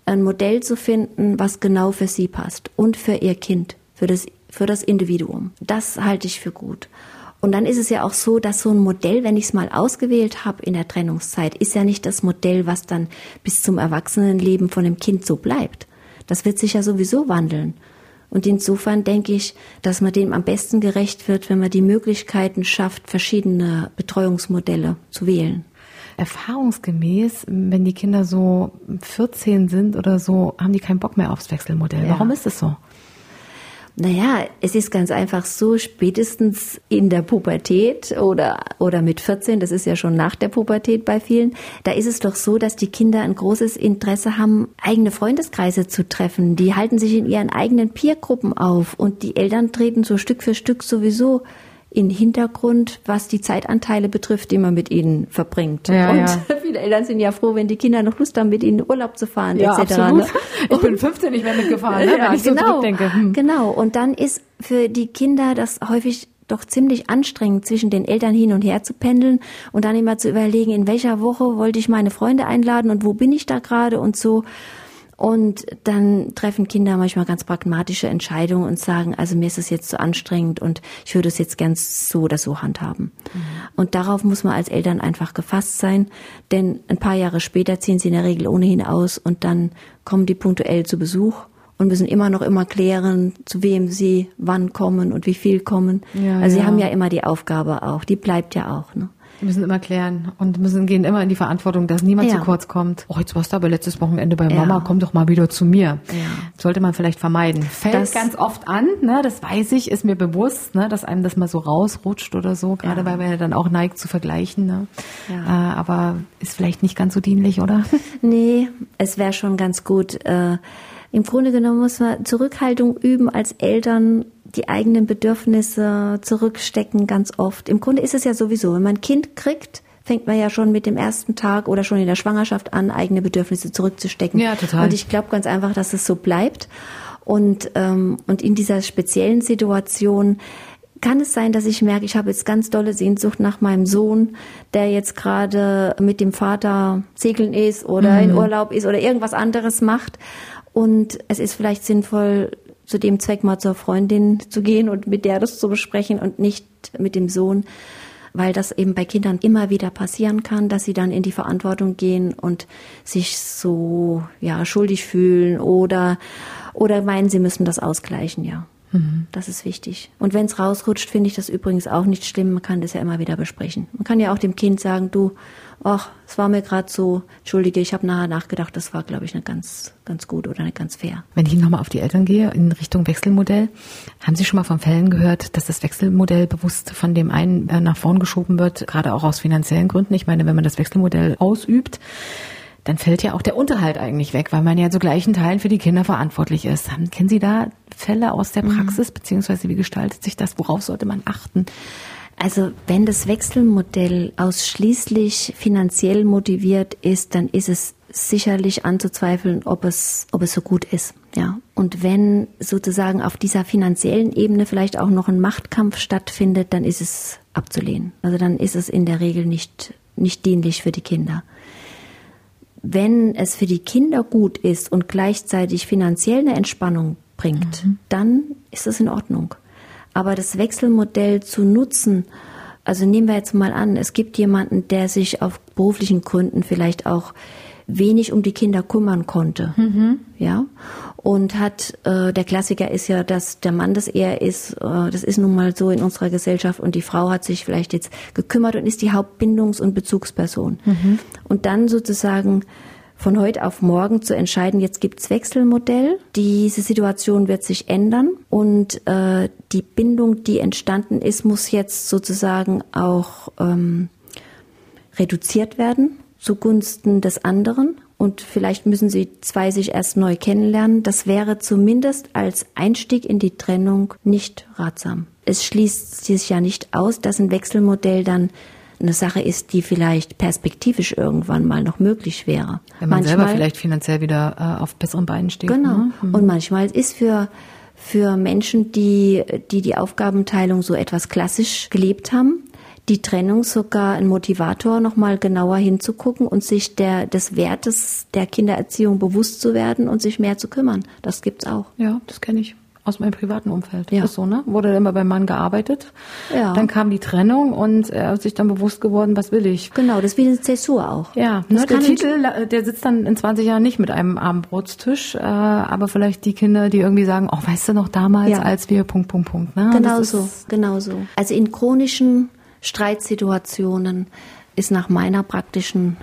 ein Modell zu finden, was genau für sie passt und für ihr Kind, für das, für das Individuum. Das halte ich für gut. Und dann ist es ja auch so, dass so ein Modell, wenn ich es mal ausgewählt habe in der Trennungszeit, ist ja nicht das Modell, was dann bis zum Erwachsenenleben von dem Kind so bleibt. Das wird sich ja sowieso wandeln. Und insofern denke ich, dass man dem am besten gerecht wird, wenn man die Möglichkeiten schafft, verschiedene Betreuungsmodelle zu wählen. Erfahrungsgemäß, wenn die Kinder so 14 sind oder so, haben die keinen Bock mehr aufs Wechselmodell. Ja. Warum ist es so? Naja, es ist ganz einfach so, spätestens in der Pubertät oder, oder mit 14, das ist ja schon nach der Pubertät bei vielen, da ist es doch so, dass die Kinder ein großes Interesse haben, eigene Freundeskreise zu treffen. Die halten sich in ihren eigenen Peergruppen auf und die Eltern treten so Stück für Stück sowieso in Hintergrund, was die Zeitanteile betrifft, die man mit ihnen verbringt. Ja, und ja. viele Eltern sind ja froh, wenn die Kinder noch Lust haben, mit ihnen in Urlaub zu fahren, ja, etc. Absolut. Ne? Ich bin 15 nicht mehr mitgefahren, ne, ja, wenn ich genau, so zurückdenke. Hm. Genau. Und dann ist für die Kinder das häufig doch ziemlich anstrengend, zwischen den Eltern hin und her zu pendeln und dann immer zu überlegen, in welcher Woche wollte ich meine Freunde einladen und wo bin ich da gerade und so. Und dann treffen Kinder manchmal ganz pragmatische Entscheidungen und sagen, also mir ist es jetzt zu anstrengend und ich würde es jetzt gern so oder so handhaben. Mhm. Und darauf muss man als Eltern einfach gefasst sein, denn ein paar Jahre später ziehen sie in der Regel ohnehin aus und dann kommen die punktuell zu Besuch und müssen immer noch immer klären, zu wem sie wann kommen und wie viel kommen. Ja, also sie ja. haben ja immer die Aufgabe auch, die bleibt ja auch. Ne? Die müssen immer klären und müssen gehen immer in die Verantwortung, dass niemand Ja. zu kurz kommt. Oh, jetzt warst du aber letztes Wochenende bei Ja. Mama, komm doch mal wieder zu mir. Ja. Sollte man vielleicht vermeiden. Fällt Das- ganz oft an, ne, das weiß ich, ist mir bewusst, ne, dass einem das mal so rausrutscht oder so, gerade Ja. weil man ja dann auch neigt zu vergleichen. Ne. Ja. Äh, aber ist vielleicht nicht ganz so dienlich, oder? Nee, es wäre schon ganz gut. Äh, Im Grunde genommen muss man Zurückhaltung üben als Eltern, die eigenen Bedürfnisse zurückstecken ganz oft. Im Grunde ist es ja sowieso, wenn man ein Kind kriegt, fängt man ja schon mit dem ersten Tag oder schon in der Schwangerschaft an, eigene Bedürfnisse zurückzustecken. Ja, total. Und ich glaube ganz einfach, dass es so bleibt. Und, ähm, und in dieser speziellen Situation kann es sein, dass ich merke, ich habe jetzt ganz dolle Sehnsucht nach meinem Sohn, der jetzt gerade mit dem Vater segeln ist oder in Urlaub ist oder irgendwas anderes macht. Und es ist vielleicht sinnvoll, zu dem Zweck mal zur Freundin zu gehen und mit der das zu besprechen und nicht mit dem Sohn, weil das eben bei Kindern immer wieder passieren kann, dass sie dann in die Verantwortung gehen und sich so ja schuldig fühlen oder oder meinen, sie müssen das ausgleichen, ja. Das ist wichtig. Und wenn es rausrutscht, finde ich das übrigens auch nicht schlimm. Man kann das ja immer wieder besprechen. Man kann ja auch dem Kind sagen, du, ach, es war mir gerade so, entschuldige, ich habe nachher nachgedacht, das war, glaube ich, nicht ganz, ganz gut oder nicht ganz fair. Wenn ich nochmal auf die Eltern gehe, in Richtung Wechselmodell, haben Sie schon mal von Fällen gehört, dass das Wechselmodell bewusst von dem einen äh, nach vorn geschoben wird, gerade auch aus finanziellen Gründen? Ich meine, wenn man das Wechselmodell ausübt, dann fällt ja auch der Unterhalt eigentlich weg, weil man ja zu gleichen Teilen für die Kinder verantwortlich ist. Haben, kennen Sie da Fälle aus der Praxis, beziehungsweise wie gestaltet sich das? Worauf sollte man achten? Also wenn das Wechselmodell ausschließlich finanziell motiviert ist, dann ist es sicherlich anzuzweifeln, ob es, ob es so gut ist. Ja. Und wenn sozusagen auf dieser finanziellen Ebene vielleicht auch noch ein Machtkampf stattfindet, dann ist es abzulehnen. Also dann ist es in der Regel nicht, nicht dienlich für die Kinder. Wenn es für die Kinder gut ist und gleichzeitig finanziell eine Entspannung bringt, dann ist es in Ordnung. Aber das Wechselmodell zu nutzen, also nehmen wir jetzt mal an, es gibt jemanden, der sich auf beruflichen Gründen vielleicht auch wenig um die Kinder kümmern konnte, ja, und hat äh, der Klassiker ist ja, dass der Mann das eher ist, äh, das ist nun mal so in unserer Gesellschaft und die Frau hat sich vielleicht jetzt gekümmert und ist die Hauptbindungs- und Bezugsperson. Und dann sozusagen von heute auf morgen zu entscheiden, jetzt gibt's Wechselmodell, diese Situation wird sich ändern und äh, die Bindung, die entstanden ist, muss jetzt sozusagen auch ähm, reduziert werden zugunsten des anderen und vielleicht müssen sie zwei sich erst neu kennenlernen. Das wäre zumindest als Einstieg in die Trennung nicht ratsam. Es schließt sich ja nicht aus, dass ein Wechselmodell dann eine Sache ist, die vielleicht perspektivisch irgendwann mal noch möglich wäre. Wenn man selber vielleicht finanziell wieder äh, auf besseren Beinen steht. Genau. Ne? Und manchmal ist für für Menschen, die die die Aufgabenteilung so etwas klassisch gelebt haben, die Trennung sogar ein Motivator, nochmal genauer hinzugucken und sich der, des Wertes der Kindererziehung bewusst zu werden und sich mehr zu kümmern. Das gibt's auch. Ja, das kenne ich. Aus meinem privaten Umfeld. Ja. Ist so, ne? Wurde immer beim Mann gearbeitet. Ja. Dann kam die Trennung und er hat sich dann bewusst geworden, was will ich. Genau, das ist wie eine Zäsur auch. Ja, ne, der Titel, äh, der sitzt dann in 20 Jahren nicht mit einem Abendbrotstisch, äh, aber vielleicht die Kinder, die irgendwie sagen, oh, weißt du noch damals, Ja. als wir Punkt, Punkt, Punkt. Ne? Genau so, ist- genau so. Also in chronischen Streitsituationen ist nach meiner praktischen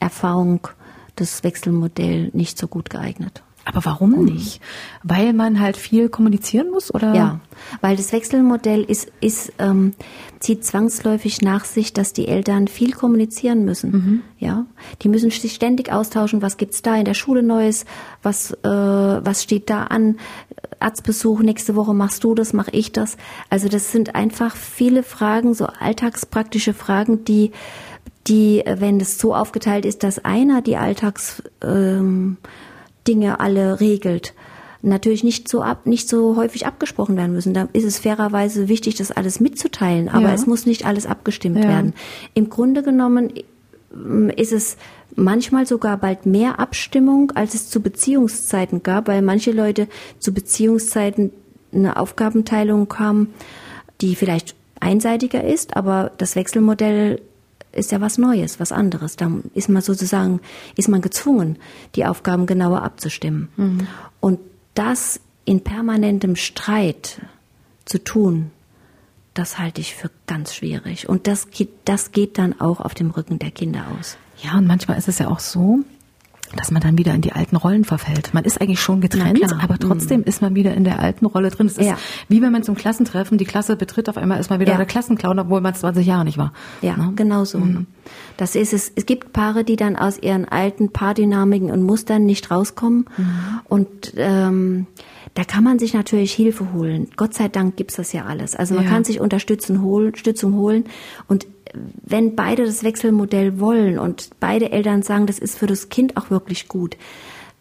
Erfahrung das Wechselmodell nicht so gut geeignet. Aber warum nicht? Weil man halt viel kommunizieren muss, oder? Ja, weil das Wechselmodell ist, ist ähm, zieht zwangsläufig nach sich, dass die Eltern viel kommunizieren müssen. Ja, die müssen sich ständig austauschen. Was gibt's da in der Schule Neues? Was äh, was steht da an? Arztbesuch nächste Woche machst du das, mach ich das. Also das sind einfach viele Fragen, so alltagspraktische Fragen, die die, äh, wenn es so aufgeteilt ist, dass einer die Alltags ähm, Dinge alle regelt, natürlich nicht so ab, nicht so häufig abgesprochen werden müssen. Da ist es fairerweise wichtig, das alles mitzuteilen, aber Ja. es muss nicht alles abgestimmt Ja. werden. Im Grunde genommen ähm, ist es manchmal sogar bald mehr Abstimmung, als es zu Beziehungszeiten gab, weil manche Leute zu Beziehungszeiten eine Aufgabenteilung haben, die vielleicht einseitiger ist, aber das Wechselmodell ist ja was Neues, was anderes. Da ist man sozusagen, ist man gezwungen, die Aufgaben genauer abzustimmen. Und das in permanentem Streit zu tun, das halte ich für ganz schwierig. Und das geht, das geht dann auch auf dem Rücken der Kinder aus. Ja, und manchmal ist es ja auch so, dass man dann wieder in die alten Rollen verfällt. Man ist eigentlich schon getrennt, aber trotzdem ist man wieder in der alten Rolle drin. Es ist Ja. wie wenn man zum Klassentreffen die Klasse betritt, auf einmal ist man wieder Ja. der Klassenclown, obwohl man es 20 Jahre nicht war. Ja, Ne? genau so. Das ist es. Es gibt Paare, die dann aus ihren alten Paardynamiken und Mustern nicht rauskommen. Und ähm, da kann man sich natürlich Hilfe holen. Gott sei Dank gibt's das ja alles. Also man Ja. kann sich Unterstützung holen, Stützung holen. Und wenn beide das Wechselmodell wollen und beide Eltern sagen, das ist für das Kind auch wirklich gut,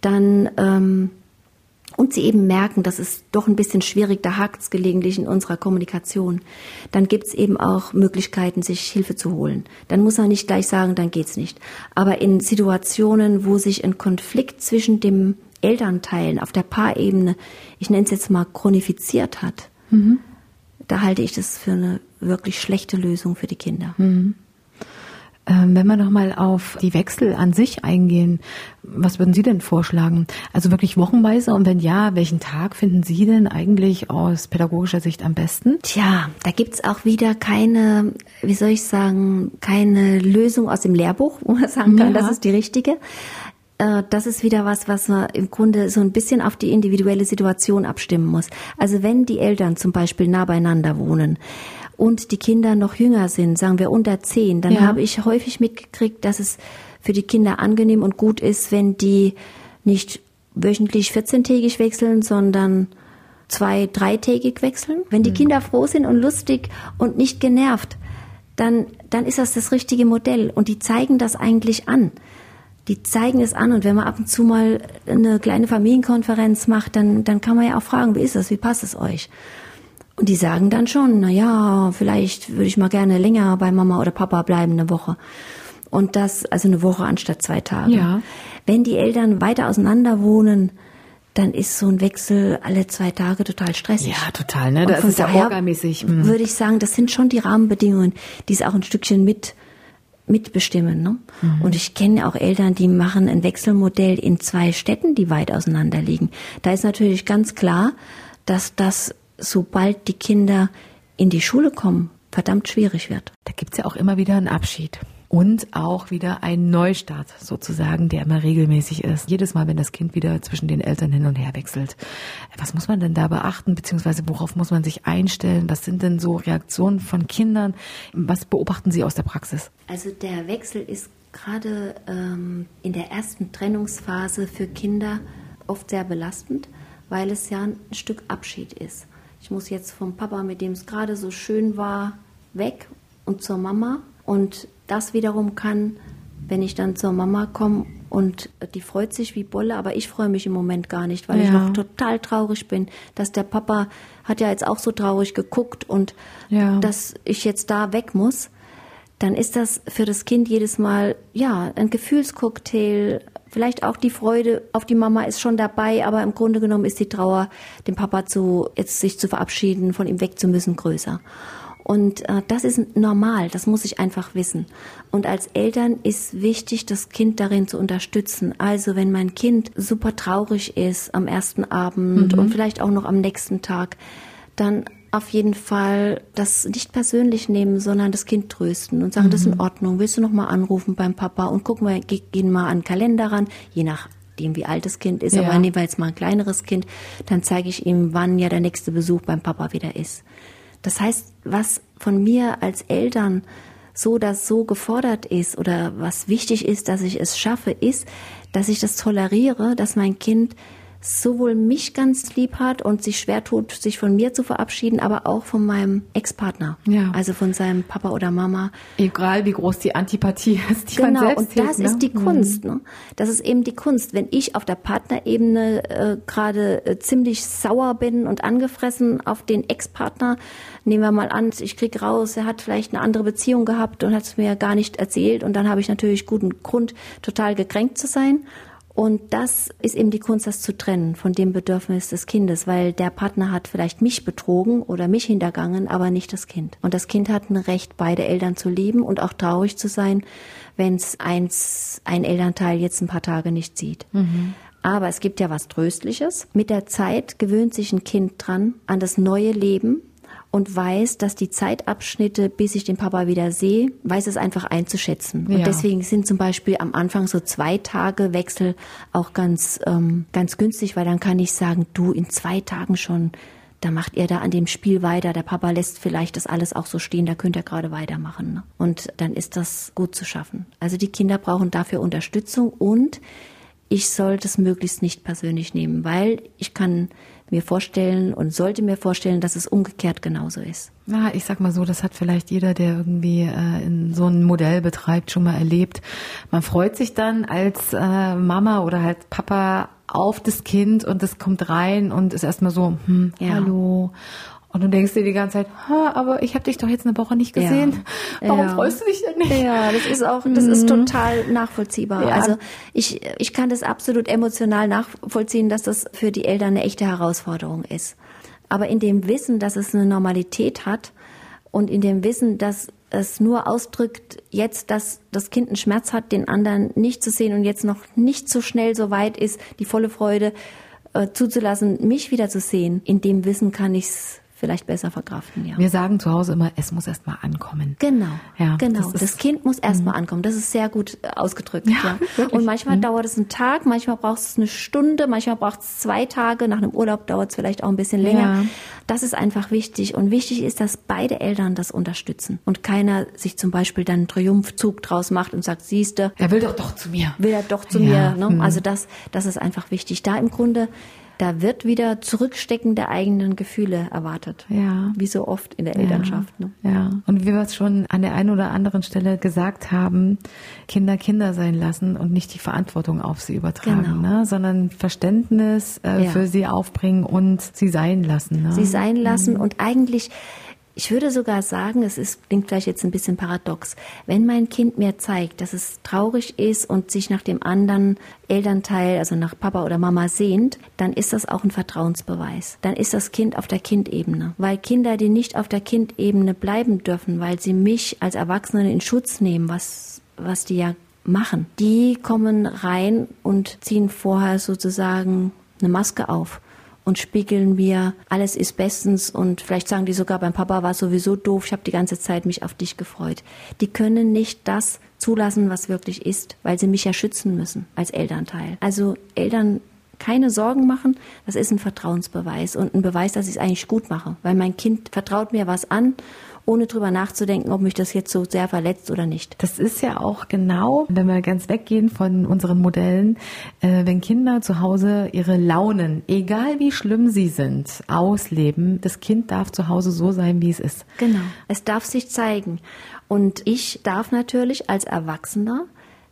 dann ähm, und sie eben merken, das ist doch ein bisschen schwierig, da hakt's gelegentlich in unserer Kommunikation, dann gibt's eben auch Möglichkeiten, sich Hilfe zu holen. Dann muss man nicht gleich sagen, dann geht's nicht. Aber in Situationen, wo sich ein Konflikt zwischen dem Elternteilen auf der Paarebene, ich nenne es jetzt mal, chronifiziert hat, da halte ich das für eine wirklich schlechte Lösung für die Kinder. Ähm, wenn wir nochmal auf die Wechsel an sich eingehen, was würden Sie denn vorschlagen? Also wirklich wochenweise und wenn ja, welchen Tag finden Sie denn eigentlich aus pädagogischer Sicht am besten? Tja, da gibt's auch wieder keine, wie soll ich sagen, keine Lösung aus dem Lehrbuch, wo man sagen kann, Ja. das ist die richtige. Äh, Das ist wieder was, was man im Grunde so ein bisschen auf die individuelle Situation abstimmen muss. Also wenn die Eltern zum Beispiel nah beieinander wohnen und die Kinder noch jünger sind, sagen wir unter zehn, dann Ja. habe ich häufig mitgekriegt, dass es für die Kinder angenehm und gut ist, wenn die nicht wöchentlich 14-tägig wechseln, sondern zwei, dreitägig wechseln. Wenn die Kinder froh sind und lustig und nicht genervt, dann, dann ist das das richtige Modell. Und die zeigen das eigentlich an. Die zeigen es an. Und wenn man ab und zu mal eine kleine Familienkonferenz macht, dann, dann kann man ja auch fragen, wie ist das? Wie passt es euch? Und die sagen dann schon, na ja, vielleicht würde ich mal gerne länger bei Mama oder Papa bleiben, eine Woche. Und das, also eine Woche anstatt zwei Tage. Ja. Wenn die Eltern weiter auseinander wohnen, dann ist so ein Wechsel alle zwei Tage total stressig. Ja, total, ne? Und Das ist ja orgamäßig. hm. Würde ich sagen, das sind schon die Rahmenbedingungen, die es auch ein Stückchen mit mitbestimmen. Ne? Mhm. Und ich kenne auch Eltern, die machen ein Wechselmodell in zwei Städten, die weit auseinander liegen. Da ist natürlich ganz klar, dass das, sobald die Kinder in die Schule kommen, verdammt schwierig wird. Da gibt's ja auch immer wieder einen Abschied. Und auch wieder einen Neustart sozusagen, der immer regelmäßig ist. Jedes Mal, wenn das Kind wieder zwischen den Eltern hin und her wechselt. Was muss man denn da beachten, beziehungsweise worauf muss man sich einstellen? Was sind denn so Reaktionen von Kindern? Was beobachten Sie aus der Praxis? Also der Wechsel ist gerade ähm, in der ersten Trennungsphase für Kinder oft sehr belastend, weil es ja ein Stück Abschied ist. Ich muss jetzt vom Papa, mit dem es gerade so schön war, weg und zur Mama. Und das wiederum kann, wenn ich dann zur Mama komme und die freut sich wie Bolle, aber ich freue mich im Moment gar nicht, weil ich Ja. noch total traurig bin, dass der Papa hat ja jetzt auch so traurig geguckt und Ja. dass ich jetzt da weg muss dann ist das für das Kind jedes Mal ja ein Gefühlscocktail vielleicht auch die Freude auf die Mama ist schon dabei, aber im Grunde genommen ist die Trauer, dem Papa zu, jetzt sich zu verabschieden, von ihm weg zu müssen, größer. Und äh, das ist normal, das muss ich einfach wissen. Und als Eltern ist wichtig, das Kind darin zu unterstützen. Also wenn mein Kind super traurig ist am ersten Abend mhm. und vielleicht auch noch am nächsten Tag, dann auf jeden Fall das nicht persönlich nehmen, sondern das Kind trösten und sagen, mhm. das ist in Ordnung, willst du noch mal anrufen beim Papa und gucken wir, gehen mal an den Kalender ran, je nachdem wie alt das Kind ist, ja. aber nehmen wir jetzt mal ein kleineres Kind, dann zeige ich ihm, wann ja der nächste Besuch beim Papa wieder ist. Das heißt, was von mir als Eltern so das so gefordert ist oder was wichtig ist, dass ich es schaffe, ist, dass ich das toleriere, dass mein Kind sowohl mich ganz lieb hat und sich schwer tut, sich von mir zu verabschieden, aber auch von meinem Ex-Partner. Ja. Also von seinem Papa oder Mama. Egal wie groß die Antipathie ist, die genau, man selbst und das hebt, ist ne? die Mhm. Kunst. Ne? Das ist eben die Kunst. Wenn ich auf der Partnerebene äh, gerade äh, ziemlich sauer bin und angefressen auf den Ex-Partner, nehmen wir mal an, ich krieg raus, er hat vielleicht eine andere Beziehung gehabt und hat es mir gar nicht erzählt und dann habe ich natürlich guten Grund, total gekränkt zu sein. Und das ist eben die Kunst, das zu trennen von dem Bedürfnis des Kindes, weil der Partner hat vielleicht mich betrogen oder mich hintergangen, aber nicht das Kind. Und das Kind hat ein Recht, beide Eltern zu lieben und auch traurig zu sein, wenn es eins, ein Elternteil jetzt ein paar Tage nicht sieht. Mhm. Aber es gibt ja was Tröstliches. Mit der Zeit gewöhnt sich ein Kind dran an das neue Leben und weiß, dass die Zeitabschnitte, bis ich den Papa wieder sehe, weiß es einfach einzuschätzen. Ja. Und deswegen sind zum Beispiel am Anfang so zwei Tage Wechsel auch ganz, ähm, ganz günstig, weil dann kann ich sagen, du in zwei Tagen schon, da macht ihr da an dem Spiel weiter. Der Papa lässt vielleicht das alles auch so stehen, da könnt ihr gerade weitermachen. Ne? Und dann ist das gut zu schaffen. Also die Kinder brauchen dafür Unterstützung und ich soll das möglichst nicht persönlich nehmen, weil ich kann mir vorstellen und sollte mir vorstellen, dass es umgekehrt genauso ist. Ja, ich sag mal so, das hat vielleicht jeder, der irgendwie äh, in so ein Modell betreibt, schon mal erlebt. Man freut sich dann als äh, Mama oder halt Papa auf das Kind und das kommt rein und ist erstmal so, hm, ja. hallo. Und du denkst dir die ganze Zeit, ha, aber ich habe dich doch jetzt eine Woche nicht gesehen. Ja. Warum ja. freust du dich denn nicht? Ja, das ist auch, das ist mhm. total nachvollziehbar. Ja. Also ich, ich kann das absolut emotional nachvollziehen, dass das für die Eltern eine echte Herausforderung ist. Aber in dem Wissen, dass es eine Normalität hat und in dem Wissen, dass es nur ausdrückt, jetzt, dass das Kind einen Schmerz hat, den anderen nicht zu sehen und jetzt noch nicht so schnell so weit ist, die volle Freude äh, zuzulassen, mich wieder zu sehen. In dem Wissen kann ich es vielleicht besser verkraften, ja. Wir sagen zu Hause immer, es muss erst mal ankommen. Genau. Ja, genau. Das, das Kind muss erst mal mhm. ankommen. Das ist sehr gut äh, ausgedrückt, ja. ja. Und manchmal mhm. dauert es einen Tag, manchmal braucht es eine Stunde, manchmal braucht es zwei Tage. Nach einem Urlaub dauert es vielleicht auch ein bisschen länger. Ja. Das ist einfach wichtig. Und wichtig ist, dass beide Eltern das unterstützen und keiner sich zum Beispiel dann einen Triumphzug draus macht und sagt, siehste. Er will doch doch zu mir. Will er doch zu mir. Ne? Mhm. Also das, das ist einfach wichtig. Da im Grunde da wird wieder Zurückstecken der eigenen Gefühle erwartet. Ja. Wie so oft in der Elternschaft. Ja. Ne? ja. Und wie wir es schon an der einen oder anderen Stelle gesagt haben, Kinder Kinder sein lassen und nicht die Verantwortung auf sie übertragen, genau. ne? sondern Verständnis äh, ja. für sie aufbringen und sie sein lassen. Ne? Sie sein lassen mhm. und eigentlich ich würde sogar sagen, es ist, klingt vielleicht jetzt ein bisschen paradox. Wenn mein Kind mir zeigt, dass es traurig ist und sich nach dem anderen Elternteil, also nach Papa oder Mama sehnt, dann ist das auch ein Vertrauensbeweis. Dann ist das Kind auf der Kindebene. Weil Kinder, die nicht auf der Kindebene bleiben dürfen, weil sie mich als Erwachsene in Schutz nehmen, was, was die ja machen, die kommen rein und ziehen vorher sozusagen eine Maske auf und spiegeln mir, alles ist bestens und vielleicht sagen die sogar, beim Papa war es sowieso doof, ich habe die ganze Zeit mich auf dich gefreut. Die können nicht das zulassen, was wirklich ist, weil sie mich ja schützen müssen als Elternteil. Also Eltern keine Sorgen machen, das ist ein Vertrauensbeweis und ein Beweis, dass ich es eigentlich gut mache, weil mein Kind vertraut mir was an ohne drüber nachzudenken, ob mich das jetzt so sehr verletzt oder nicht. Das ist ja auch genau, wenn wir ganz weggehen von unseren Modellen, äh, wenn Kinder zu Hause ihre Launen, egal wie schlimm sie sind, ausleben, das Kind darf zu Hause so sein, wie es ist. Genau. Es darf sich zeigen. Und ich darf natürlich als Erwachsener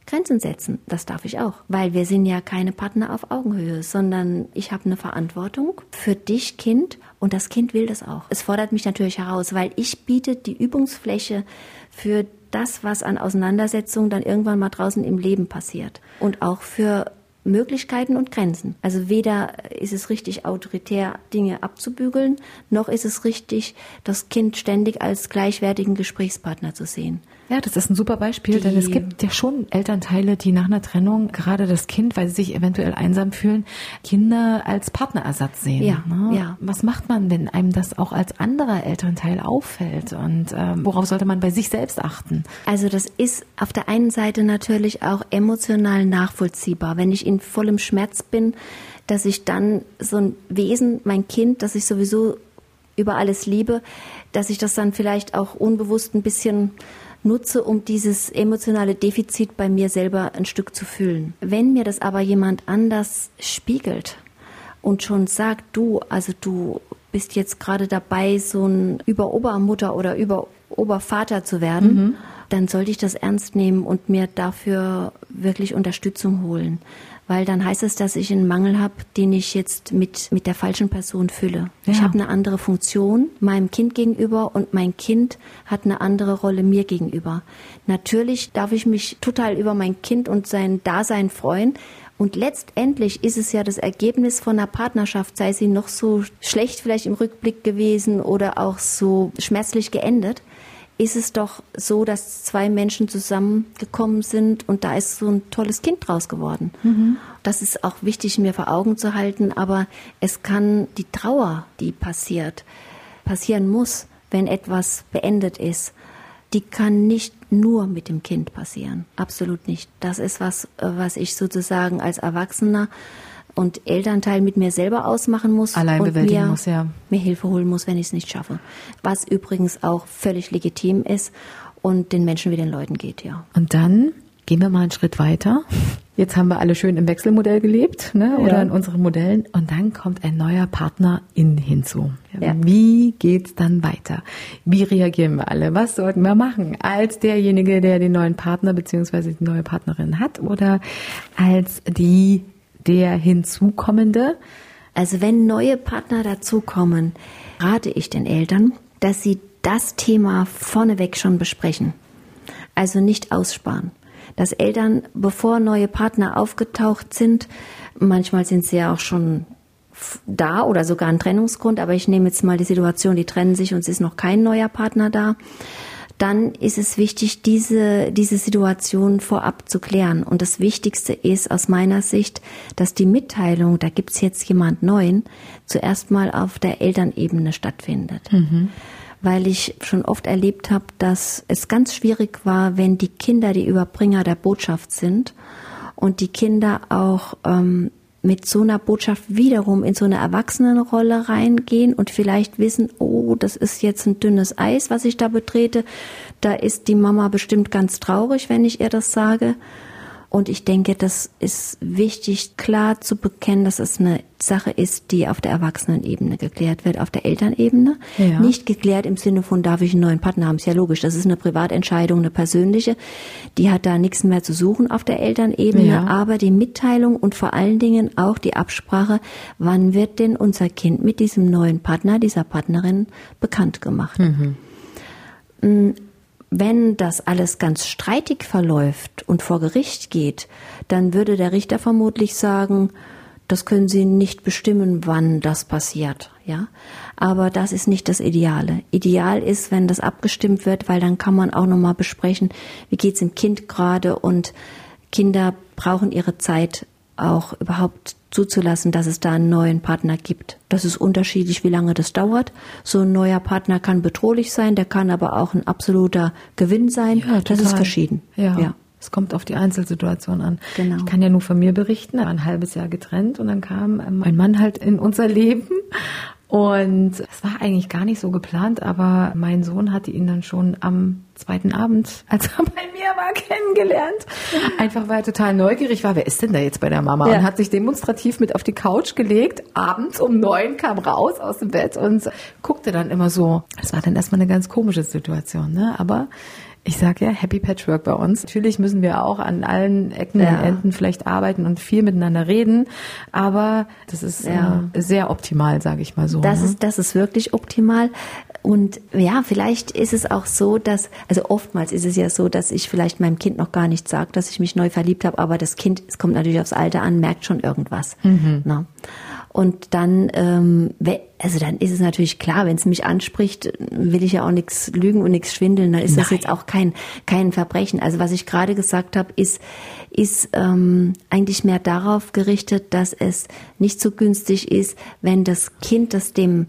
Grenzen setzen. Das darf ich auch, weil wir sind ja keine Partner auf Augenhöhe, sondern ich habe eine Verantwortung für dich, Kind, und das Kind will das auch. Es fordert mich natürlich heraus, weil ich biete die Übungsfläche für das, was an Auseinandersetzungen dann irgendwann mal draußen im Leben passiert. Und auch für Möglichkeiten und Grenzen. Also weder ist es richtig autoritär, Dinge abzubügeln, noch ist es richtig, das Kind ständig als gleichwertigen Gesprächspartner zu sehen. Ja, das ist ein super Beispiel, denn es gibt ja schon Elternteile, die nach einer Trennung gerade das Kind, weil sie sich eventuell einsam fühlen, Kinder als Partnerersatz sehen. Ja, ne? ja. Was macht man, wenn einem das auch als anderer Elternteil auffällt? Und ähm, worauf sollte man bei sich selbst achten? Also das ist auf der einen Seite natürlich auch emotional nachvollziehbar. Wenn ich in vollem Schmerz bin, dass ich dann so ein Wesen, mein Kind, das ich sowieso über alles liebe, dass ich das dann vielleicht auch unbewusst ein bisschen nutze, um dieses emotionale Defizit bei mir selber ein Stück zu füllen. Wenn mir das aber jemand anders spiegelt und schon sagt, du, also du bist jetzt gerade dabei, so ein Über-Obermutter oder Über-Obervater zu werden, mhm. dann sollte ich das ernst nehmen und mir dafür wirklich Unterstützung holen weil dann heißt es, dass ich einen Mangel habe, den ich jetzt mit, mit der falschen Person fülle. Ja. Ich habe eine andere Funktion meinem Kind gegenüber und mein Kind hat eine andere Rolle mir gegenüber. Natürlich darf ich mich total über mein Kind und sein Dasein freuen, und letztendlich ist es ja das Ergebnis von einer Partnerschaft, sei sie noch so schlecht vielleicht im Rückblick gewesen oder auch so schmerzlich geendet ist es doch so, dass zwei Menschen zusammengekommen sind und da ist so ein tolles Kind draus geworden. Mhm. Das ist auch wichtig mir vor Augen zu halten, aber es kann die Trauer, die passiert, passieren muss, wenn etwas beendet ist, die kann nicht nur mit dem Kind passieren. Absolut nicht. Das ist was, was ich sozusagen als Erwachsener und Elternteil mit mir selber ausmachen muss Allein und mir, muss, ja. mir Hilfe holen muss, wenn ich es nicht schaffe. Was übrigens auch völlig legitim ist und den Menschen wie den Leuten geht, ja. Und dann gehen wir mal einen Schritt weiter. Jetzt haben wir alle schön im Wechselmodell gelebt, ne? oder ja. in unseren Modellen. Und dann kommt ein neuer Partner in hinzu. Ja. Wie geht's dann weiter? Wie reagieren wir alle? Was sollten wir machen? Als derjenige, der den neuen Partner bzw. die neue Partnerin hat oder als die der hinzukommende? Also wenn neue Partner dazukommen, rate ich den Eltern, dass sie das Thema vorneweg schon besprechen. Also nicht aussparen. Dass Eltern, bevor neue Partner aufgetaucht sind, manchmal sind sie ja auch schon da oder sogar ein Trennungsgrund, aber ich nehme jetzt mal die Situation, die trennen sich und es ist noch kein neuer Partner da dann ist es wichtig, diese, diese Situation vorab zu klären. Und das Wichtigste ist aus meiner Sicht, dass die Mitteilung, da gibt's jetzt jemand Neuen, zuerst mal auf der Elternebene stattfindet. Mhm. Weil ich schon oft erlebt habe, dass es ganz schwierig war, wenn die Kinder die Überbringer der Botschaft sind und die Kinder auch ähm, mit so einer Botschaft wiederum in so eine Erwachsenenrolle reingehen und vielleicht wissen, oh, das ist jetzt ein dünnes Eis, was ich da betrete. Da ist die Mama bestimmt ganz traurig, wenn ich ihr das sage. Und ich denke, das ist wichtig, klar zu bekennen, dass es eine Sache ist, die auf der Erwachsenenebene geklärt wird, auf der Elternebene. Ja. Nicht geklärt im Sinne von, darf ich einen neuen Partner haben? Ist ja logisch. Das ist eine Privatentscheidung, eine persönliche. Die hat da nichts mehr zu suchen auf der Elternebene. Ja. Aber die Mitteilung und vor allen Dingen auch die Absprache, wann wird denn unser Kind mit diesem neuen Partner, dieser Partnerin bekannt gemacht? Mhm. Wenn das alles ganz streitig verläuft und vor Gericht geht, dann würde der Richter vermutlich sagen, das können Sie nicht bestimmen, wann das passiert, ja. Aber das ist nicht das Ideale. Ideal ist, wenn das abgestimmt wird, weil dann kann man auch nochmal besprechen, wie geht's dem Kind gerade und Kinder brauchen ihre Zeit auch überhaupt zuzulassen, dass es da einen neuen Partner gibt. Das ist unterschiedlich, wie lange das dauert. So ein neuer Partner kann bedrohlich sein, der kann aber auch ein absoluter Gewinn sein. Ja, das ist verschieden. Ja. ja. Es kommt auf die Einzelsituation an. Genau. Ich kann ja nur von mir berichten, ein halbes Jahr getrennt und dann kam mein Mann halt in unser Leben und es war eigentlich gar nicht so geplant, aber mein Sohn hatte ihn dann schon am zweiten Abend, als er bei mir war, kennengelernt. Einfach weil er total neugierig war, wer ist denn da jetzt bei der Mama? Ja. Und hat sich demonstrativ mit auf die Couch gelegt. Abends um neun kam raus aus dem Bett und guckte dann immer so. Das war dann erstmal eine ganz komische Situation, ne? Aber ich sage ja, Happy Patchwork bei uns. Natürlich müssen wir auch an allen Ecken ja. und Enden vielleicht arbeiten und viel miteinander reden, aber das ist ja. äh, sehr optimal, sage ich mal so. Das ne? ist das ist wirklich optimal. Und ja, vielleicht ist es auch so, dass, also oftmals ist es ja so, dass ich vielleicht meinem Kind noch gar nicht sage, dass ich mich neu verliebt habe, aber das Kind, es kommt natürlich aufs Alter an, merkt schon irgendwas. Mhm. Ne? Und dann, ähm, also dann ist es natürlich klar, wenn es mich anspricht, will ich ja auch nichts lügen und nichts schwindeln. Dann ist Nein. das jetzt auch kein kein Verbrechen. Also was ich gerade gesagt habe, ist ist ähm, eigentlich mehr darauf gerichtet, dass es nicht so günstig ist, wenn das Kind das dem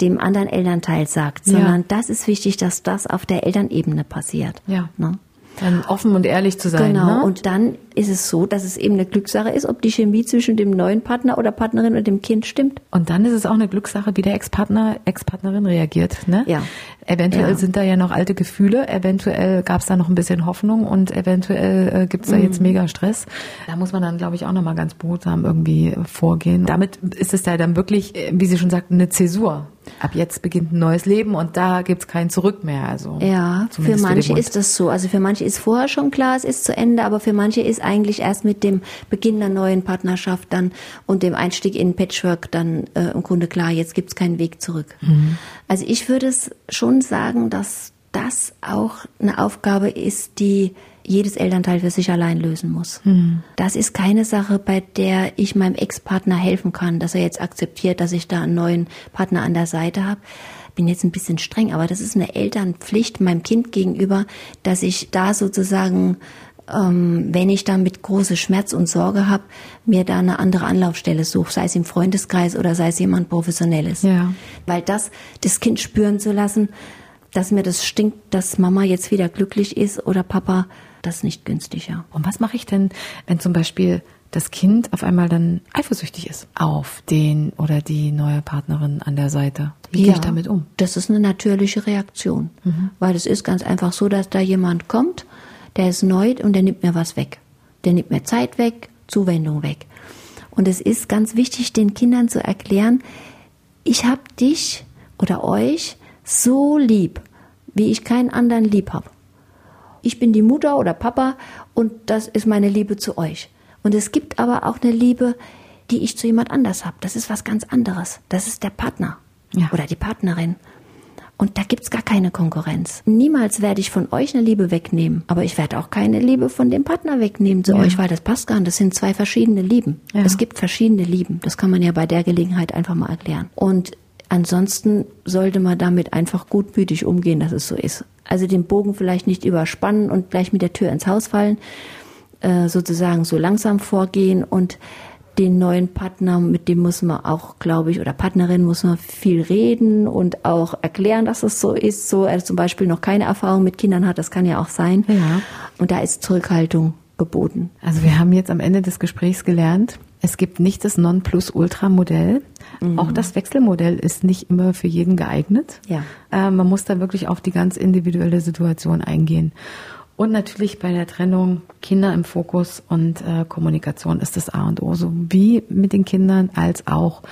dem anderen Elternteil sagt, sondern ja. das ist wichtig, dass das auf der Elternebene passiert. Ja. Ne? Dann offen und ehrlich zu sein. Genau. Ne? Und dann ist es so, dass es eben eine Glückssache ist, ob die Chemie zwischen dem neuen Partner oder Partnerin und dem Kind stimmt. Und dann ist es auch eine Glückssache, wie der Ex-Partner, Ex-Partnerin reagiert. Ne? Ja. Eventuell ja. sind da ja noch alte Gefühle, eventuell gab es da noch ein bisschen Hoffnung und eventuell äh, gibt es da mhm. jetzt mega Stress. Da muss man dann, glaube ich, auch nochmal ganz behutsam irgendwie vorgehen. Damit ist es ja dann wirklich, äh, wie Sie schon sagten, eine Zäsur ab jetzt beginnt ein neues Leben und da gibt's kein Zurück mehr. Also ja, für manche für ist das so. Also für manche ist vorher schon klar, es ist zu Ende, aber für manche ist eigentlich erst mit dem Beginn der neuen Partnerschaft dann und dem Einstieg in Patchwork dann äh, im Grunde klar, jetzt gibt's keinen Weg zurück. Mhm. Also ich würde es schon sagen, dass das auch eine Aufgabe ist, die jedes Elternteil für sich allein lösen muss. Mhm. Das ist keine Sache, bei der ich meinem Ex-Partner helfen kann, dass er jetzt akzeptiert, dass ich da einen neuen Partner an der Seite habe. Bin jetzt ein bisschen streng, aber das ist eine Elternpflicht meinem Kind gegenüber, dass ich da sozusagen ähm, wenn ich damit große Schmerz und Sorge habe, mir da eine andere Anlaufstelle suche, sei es im Freundeskreis oder sei es jemand Professionelles. Ja. Weil das, das Kind spüren zu lassen, dass mir das stinkt, dass Mama jetzt wieder glücklich ist oder Papa, das ist nicht günstiger. Und was mache ich denn, wenn zum Beispiel das Kind auf einmal dann eifersüchtig ist auf den oder die neue Partnerin an der Seite. Wie ja, gehe ich damit um? Das ist eine natürliche Reaktion, mhm. weil es ist ganz einfach so, dass da jemand kommt, der ist neu und der nimmt mir was weg. Der nimmt mir Zeit weg, Zuwendung weg. Und es ist ganz wichtig, den Kindern zu erklären, ich habe dich oder euch so lieb, wie ich keinen anderen lieb habe. Ich bin die Mutter oder Papa und das ist meine Liebe zu euch. Und es gibt aber auch eine Liebe, die ich zu jemand anders habe. Das ist was ganz anderes. Das ist der Partner ja. oder die Partnerin. Und da gibt's gar keine Konkurrenz. Niemals werde ich von euch eine Liebe wegnehmen. Aber ich werde auch keine Liebe von dem Partner wegnehmen zu ja. euch, weil das passt gar nicht. Das sind zwei verschiedene Lieben. Ja. Es gibt verschiedene Lieben. Das kann man ja bei der Gelegenheit einfach mal erklären. Und ansonsten sollte man damit einfach gutmütig umgehen, dass es so ist. Also den Bogen vielleicht nicht überspannen und gleich mit der Tür ins Haus fallen, äh, sozusagen so langsam vorgehen und den neuen Partner, mit dem muss man auch, glaube ich, oder Partnerin muss man viel reden und auch erklären, dass es so ist. So, er zum Beispiel noch keine Erfahrung mit Kindern hat, das kann ja auch sein. Ja. Und da ist Zurückhaltung geboten. Also wir haben jetzt am Ende des Gesprächs gelernt, es gibt nicht das Nonplusultra-Modell. Mhm. Auch das Wechselmodell ist nicht immer für jeden geeignet. Ja. Äh, man muss da wirklich auf die ganz individuelle Situation eingehen. Und natürlich bei der Trennung Kinder im Fokus und äh, Kommunikation ist das A und O, so wie mit den Kindern als auch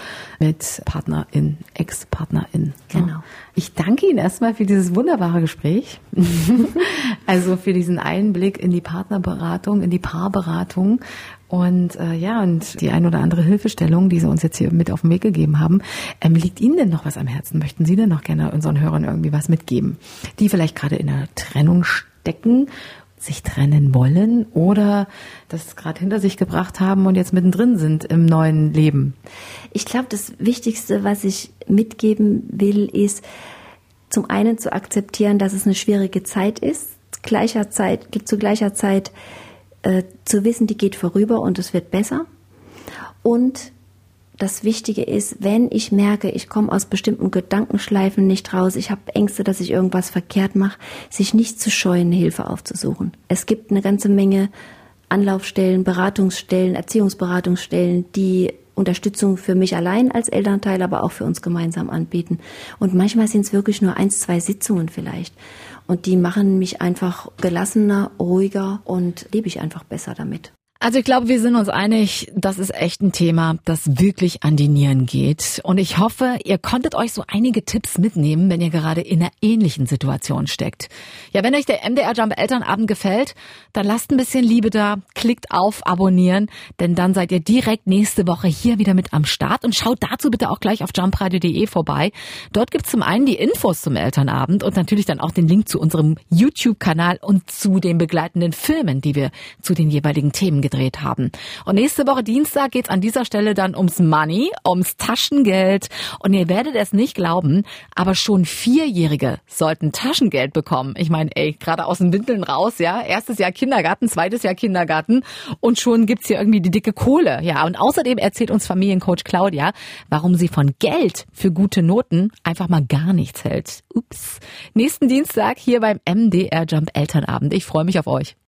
mit Partnerin, Ex-Partnerin. Genau. Ich danke Ihnen erstmal für dieses wunderbare Gespräch. also für diesen Einblick in die Partnerberatung, in die Paarberatung und äh, ja, und die ein oder andere Hilfestellung, die Sie uns jetzt hier mit auf den Weg gegeben haben, ähm, liegt Ihnen denn noch was am Herzen? Möchten Sie denn noch gerne unseren Hörern irgendwie was mitgeben, die vielleicht gerade in der Trennung stecken, sich trennen wollen oder das gerade hinter sich gebracht haben und jetzt mittendrin sind im neuen Leben? Ich glaube, das Wichtigste, was ich mitgeben will, ist zum einen zu akzeptieren, dass es eine schwierige Zeit ist, gleicher Zeit, zu gleicher Zeit äh, zu wissen, die geht vorüber und es wird besser und das Wichtige ist, wenn ich merke, ich komme aus bestimmten Gedankenschleifen nicht raus, ich habe Ängste, dass ich irgendwas verkehrt mache, sich nicht zu scheuen, Hilfe aufzusuchen. Es gibt eine ganze Menge Anlaufstellen, Beratungsstellen, Erziehungsberatungsstellen, die Unterstützung für mich allein als Elternteil, aber auch für uns gemeinsam anbieten. Und manchmal sind es wirklich nur eins, zwei Sitzungen vielleicht. Und die machen mich einfach gelassener, ruhiger und lebe ich einfach besser damit. Also ich glaube, wir sind uns einig, das ist echt ein Thema, das wirklich an die Nieren geht. Und ich hoffe, ihr konntet euch so einige Tipps mitnehmen, wenn ihr gerade in einer ähnlichen Situation steckt. Ja, wenn euch der MDR Jump Elternabend gefällt, dann lasst ein bisschen Liebe da, klickt auf Abonnieren, denn dann seid ihr direkt nächste Woche hier wieder mit am Start und schaut dazu bitte auch gleich auf jumpradio.de vorbei. Dort gibt's zum einen die Infos zum Elternabend und natürlich dann auch den Link zu unserem YouTube-Kanal und zu den begleitenden Filmen, die wir zu den jeweiligen Themen gedreht haben. Und nächste Woche Dienstag geht's an dieser Stelle dann ums Money, ums Taschengeld. Und ihr werdet es nicht glauben, aber schon Vierjährige sollten Taschengeld bekommen. Ich meine, ey, gerade aus den Windeln raus, ja. Erstes Jahr Kindergarten, zweites Jahr Kindergarten und schon gibt's hier irgendwie die dicke Kohle. Ja, und außerdem erzählt uns Familiencoach Claudia, warum sie von Geld für gute Noten einfach mal gar nichts hält. Ups. Nächsten Dienstag hier beim MDR Jump Elternabend. Ich freue mich auf euch.